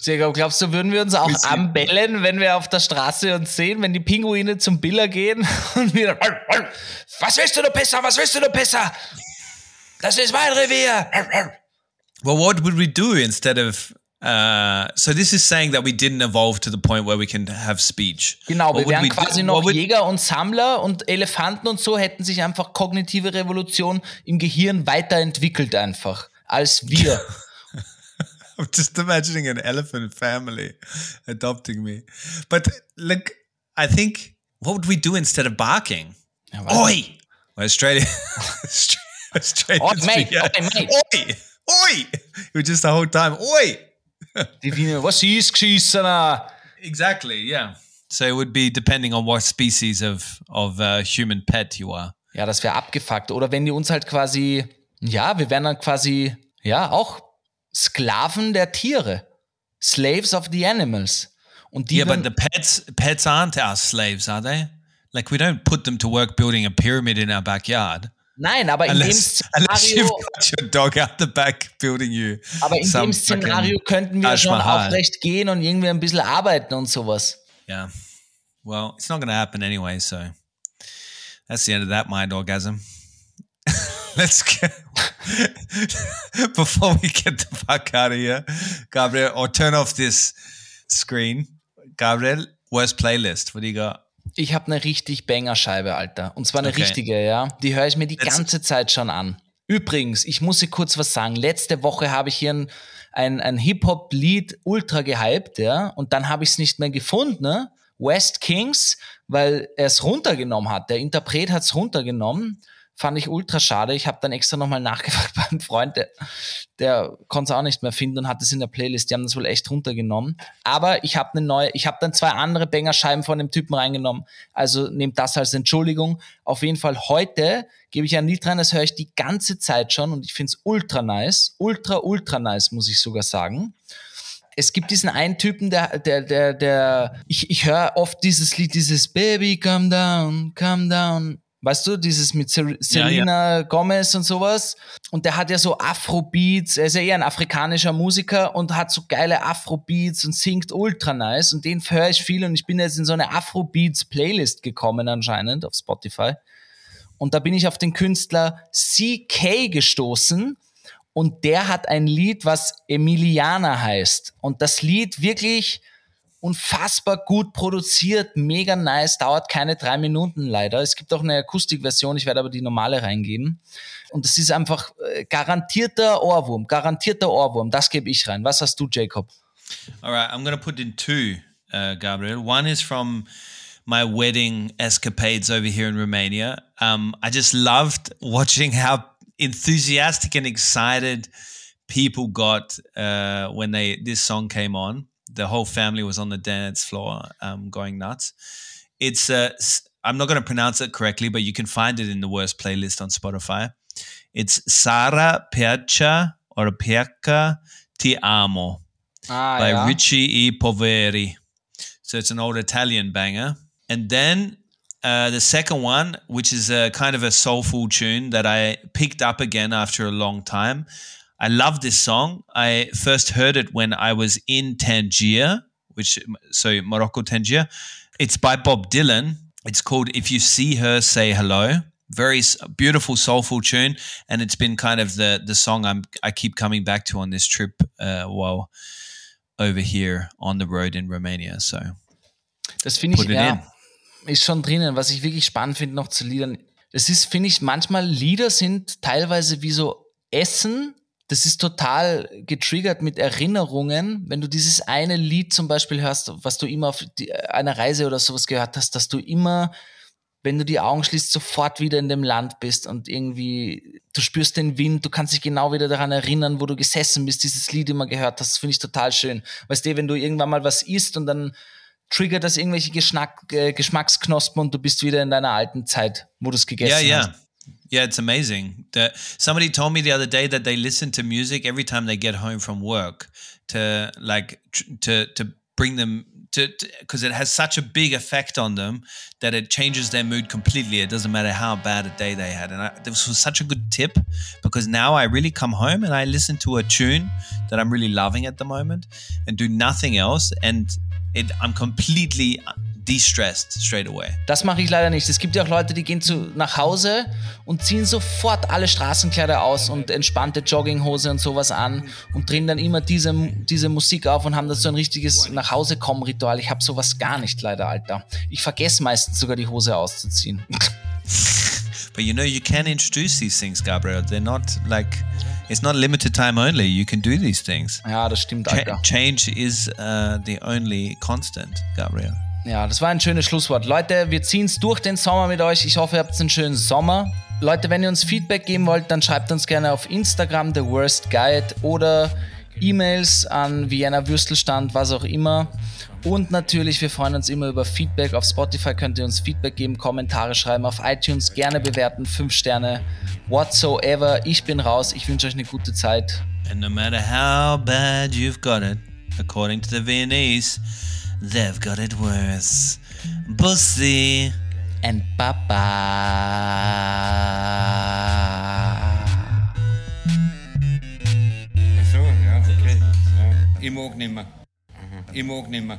Jacob, glaubst du, würden wir uns auch anbellen, wenn wir auf der Straße uns sehen, wenn die Pinguine zum Biller gehen [LAUGHS] und wir was willst du, du Pisser, was willst du, du Pisser? Das ist mein Revier. Well, what would we do instead of? Uh, so this is saying that we didn't evolve to the point where we can have speech. Genau, What wir wären do- quasi noch would- Jäger und Sammler und Elefanten und so hätten sich einfach kognitive Revolution im Gehirn weiterentwickelt einfach als wir. [LAUGHS] I'm just imagining an elephant family adopting me. But look, I think what would we do instead of barking? Ja, Oi! Well, Australia. [LAUGHS] Australians Oi, mate, oi, mate. Oi! Oi! It was just the whole time. Oi! Die Wiener, was ist geschissener? Exactly. Yeah. So it would be depending on what species of of uh, human pet you are. Ja, das wäre abgefuckt. Oder wenn die uns halt quasi, ja, wir wären dann quasi, ja, auch Sklaven der Tiere. Slaves of the animals. Und die yeah, but the pets pets aren't our slaves, are they? Like we don't put them to work building a pyramid in our backyard. Nein, aber in Unless, dem Szenario, you've got your dog out the back building you. aber in dem Szenario könnten wir schon aufrecht gehen und irgendwie ein bisschen arbeiten und sowas. Yeah. Well, it's not going to happen anyway, so that's the end of that mind orgasm. [LAUGHS] Let's get [LAUGHS] before we get the fuck out of here, Gabriel, or turn off this screen. Gabriel, worst playlist. What do you got? Ich habe eine richtig Banger-Scheibe, Alter. Und zwar eine Okay. richtige, ja. Die höre ich mir die Let's- ganze Zeit schon an. Übrigens, ich muss dir kurz was sagen. Letzte Woche habe ich hier ein, ein, ein Hip-Hop-Lied ultra gehypt, ja. Und dann habe ich es nicht mehr gefunden, ne? West Kings, weil er es runtergenommen hat. Der Interpret hat es runtergenommen. Fand ich ultra schade. Ich habe dann extra nochmal nachgefragt [LAUGHS] beim Freund, der, der konnte es auch nicht mehr finden und hat es in der Playlist. Die haben das wohl echt runtergenommen. Aber ich habe eine neue, ich habe dann zwei andere Banger-Scheiben von dem Typen reingenommen. Also nehmt das als Entschuldigung. Auf jeden Fall heute gebe ich ein Lied rein, das höre ich die ganze Zeit schon und ich finde es ultra nice. Ultra, ultra nice, muss ich sogar sagen. Es gibt diesen einen Typen, der, der, der, der, ich, ich höre oft dieses Lied, dieses Baby, come down, come down. Weißt du, dieses mit Sel- Selena Gomez und sowas. Und der hat ja so Afrobeats, er ist ja eher ein afrikanischer Musiker und hat so geile Afrobeats und singt ultra nice. Und den höre ich viel und ich bin jetzt in so eine Afrobeats-Playlist gekommen anscheinend auf Spotify. Und da bin ich auf den Künstler CK gestoßen. Und der hat ein Lied, was Emiliana heißt. Und das Lied wirklich unfassbar gut produziert, mega nice, dauert keine drei Minuten leider. Es gibt auch eine Akustikversion, ich werde aber die normale reingeben. Und es ist einfach äh, garantierter Ohrwurm, garantierter Ohrwurm. Das gebe ich rein. Was hast du, Jacob? All right, I'm to put in two, uh, Gabriel. One is from my wedding escapades over here in Romania. Um, I just loved watching how enthusiastic and excited people got uh, when they this song came on. The whole family was on the dance floor, um, going nuts. It's uh, I'm not going to pronounce it correctly, but you can find it in the worst playlist on Spotify. It's Sara Percha or Perca Ti Amo Ah, by Ricci E. Poveri. So it's an old Italian banger. And then uh, the second one, which is a kind of a soulful tune that I picked up again after a long time. I love this song. I first heard it when I was in Tangier, which so Morocco, Tangier. It's by Bob Dylan. It's called "If You See Her, Say Hello." Very beautiful, soulful tune, and it's been kind of the the song I'm I keep coming back to on this trip uh, while over here on the road in Romania. So Das finde ich, ja, ist schon drinnen. Was ich wirklich spannend finde noch zu Liedern, es ist, finde ich, manchmal Lieder sind teilweise wie so Essen. Das ist total getriggert mit Erinnerungen. Wenn du dieses eine Lied zum Beispiel hörst, was du immer auf die, einer Reise oder sowas gehört hast, dass du immer, wenn du die Augen schließt, sofort wieder in dem Land bist und irgendwie, du spürst den Wind, du kannst dich genau wieder daran erinnern, wo du gesessen bist, dieses Lied immer gehört hast. Das finde ich total schön. Weißt du, wenn du irgendwann mal was isst und dann triggert das irgendwelche Geschmack, äh, Geschmacksknospen und du bist wieder in deiner alten Zeit, wo du es gegessen yeah, yeah, hast. Yeah. It's amazing. that somebody told me the other day that they listen to music every time they get home from work to like to to bring them to because it has such a big effect on them that it changes their mood completely. It doesn't matter how bad a day they had. And I, this was such a good tip because now I really come home and I listen to a tune that I'm really loving at the moment and do nothing else, and it I'm completely de-stressed straight away. Das mache ich leider nicht. Es gibt ja auch Leute, die gehen zu, nach Hause und ziehen sofort alle Straßenkleider aus und entspannte Jogginghose und sowas an und drehen dann immer diese, diese Musik auf und haben das so ein richtiges Nachhause-kommen-Ritual. Ich habe sowas gar nicht leider, Alter. Ich vergesse meistens sogar die Hose auszuziehen. [LAUGHS] But you know, you can introduce these things, Gabriel. They're not like it's not limited time only. You can do these things. Ja, das stimmt, Alter. change is uh, the only constant, Gabriel. Ja, das war ein schönes Schlusswort. Leute, wir ziehen es durch den Sommer mit euch. Ich hoffe, ihr habt einen schönen Sommer. Leute, wenn ihr uns Feedback geben wollt, dann schreibt uns gerne auf Instagram The Worst Guide oder E-Mails an Vienna Würstelstand, was auch immer. Und natürlich, wir freuen uns immer über Feedback. Auf Spotify könnt ihr uns Feedback geben, Kommentare schreiben, auf iTunes gerne bewerten, 5 Sterne, whatsoever. Ich bin raus, ich wünsche euch eine gute Zeit. And no matter how bad you've got it, according to the Viennese, they've got it worse. Bussy. And Papa. Ach so, ja, okay. Ja. Ich mag nimmer. Ich mag nimmer.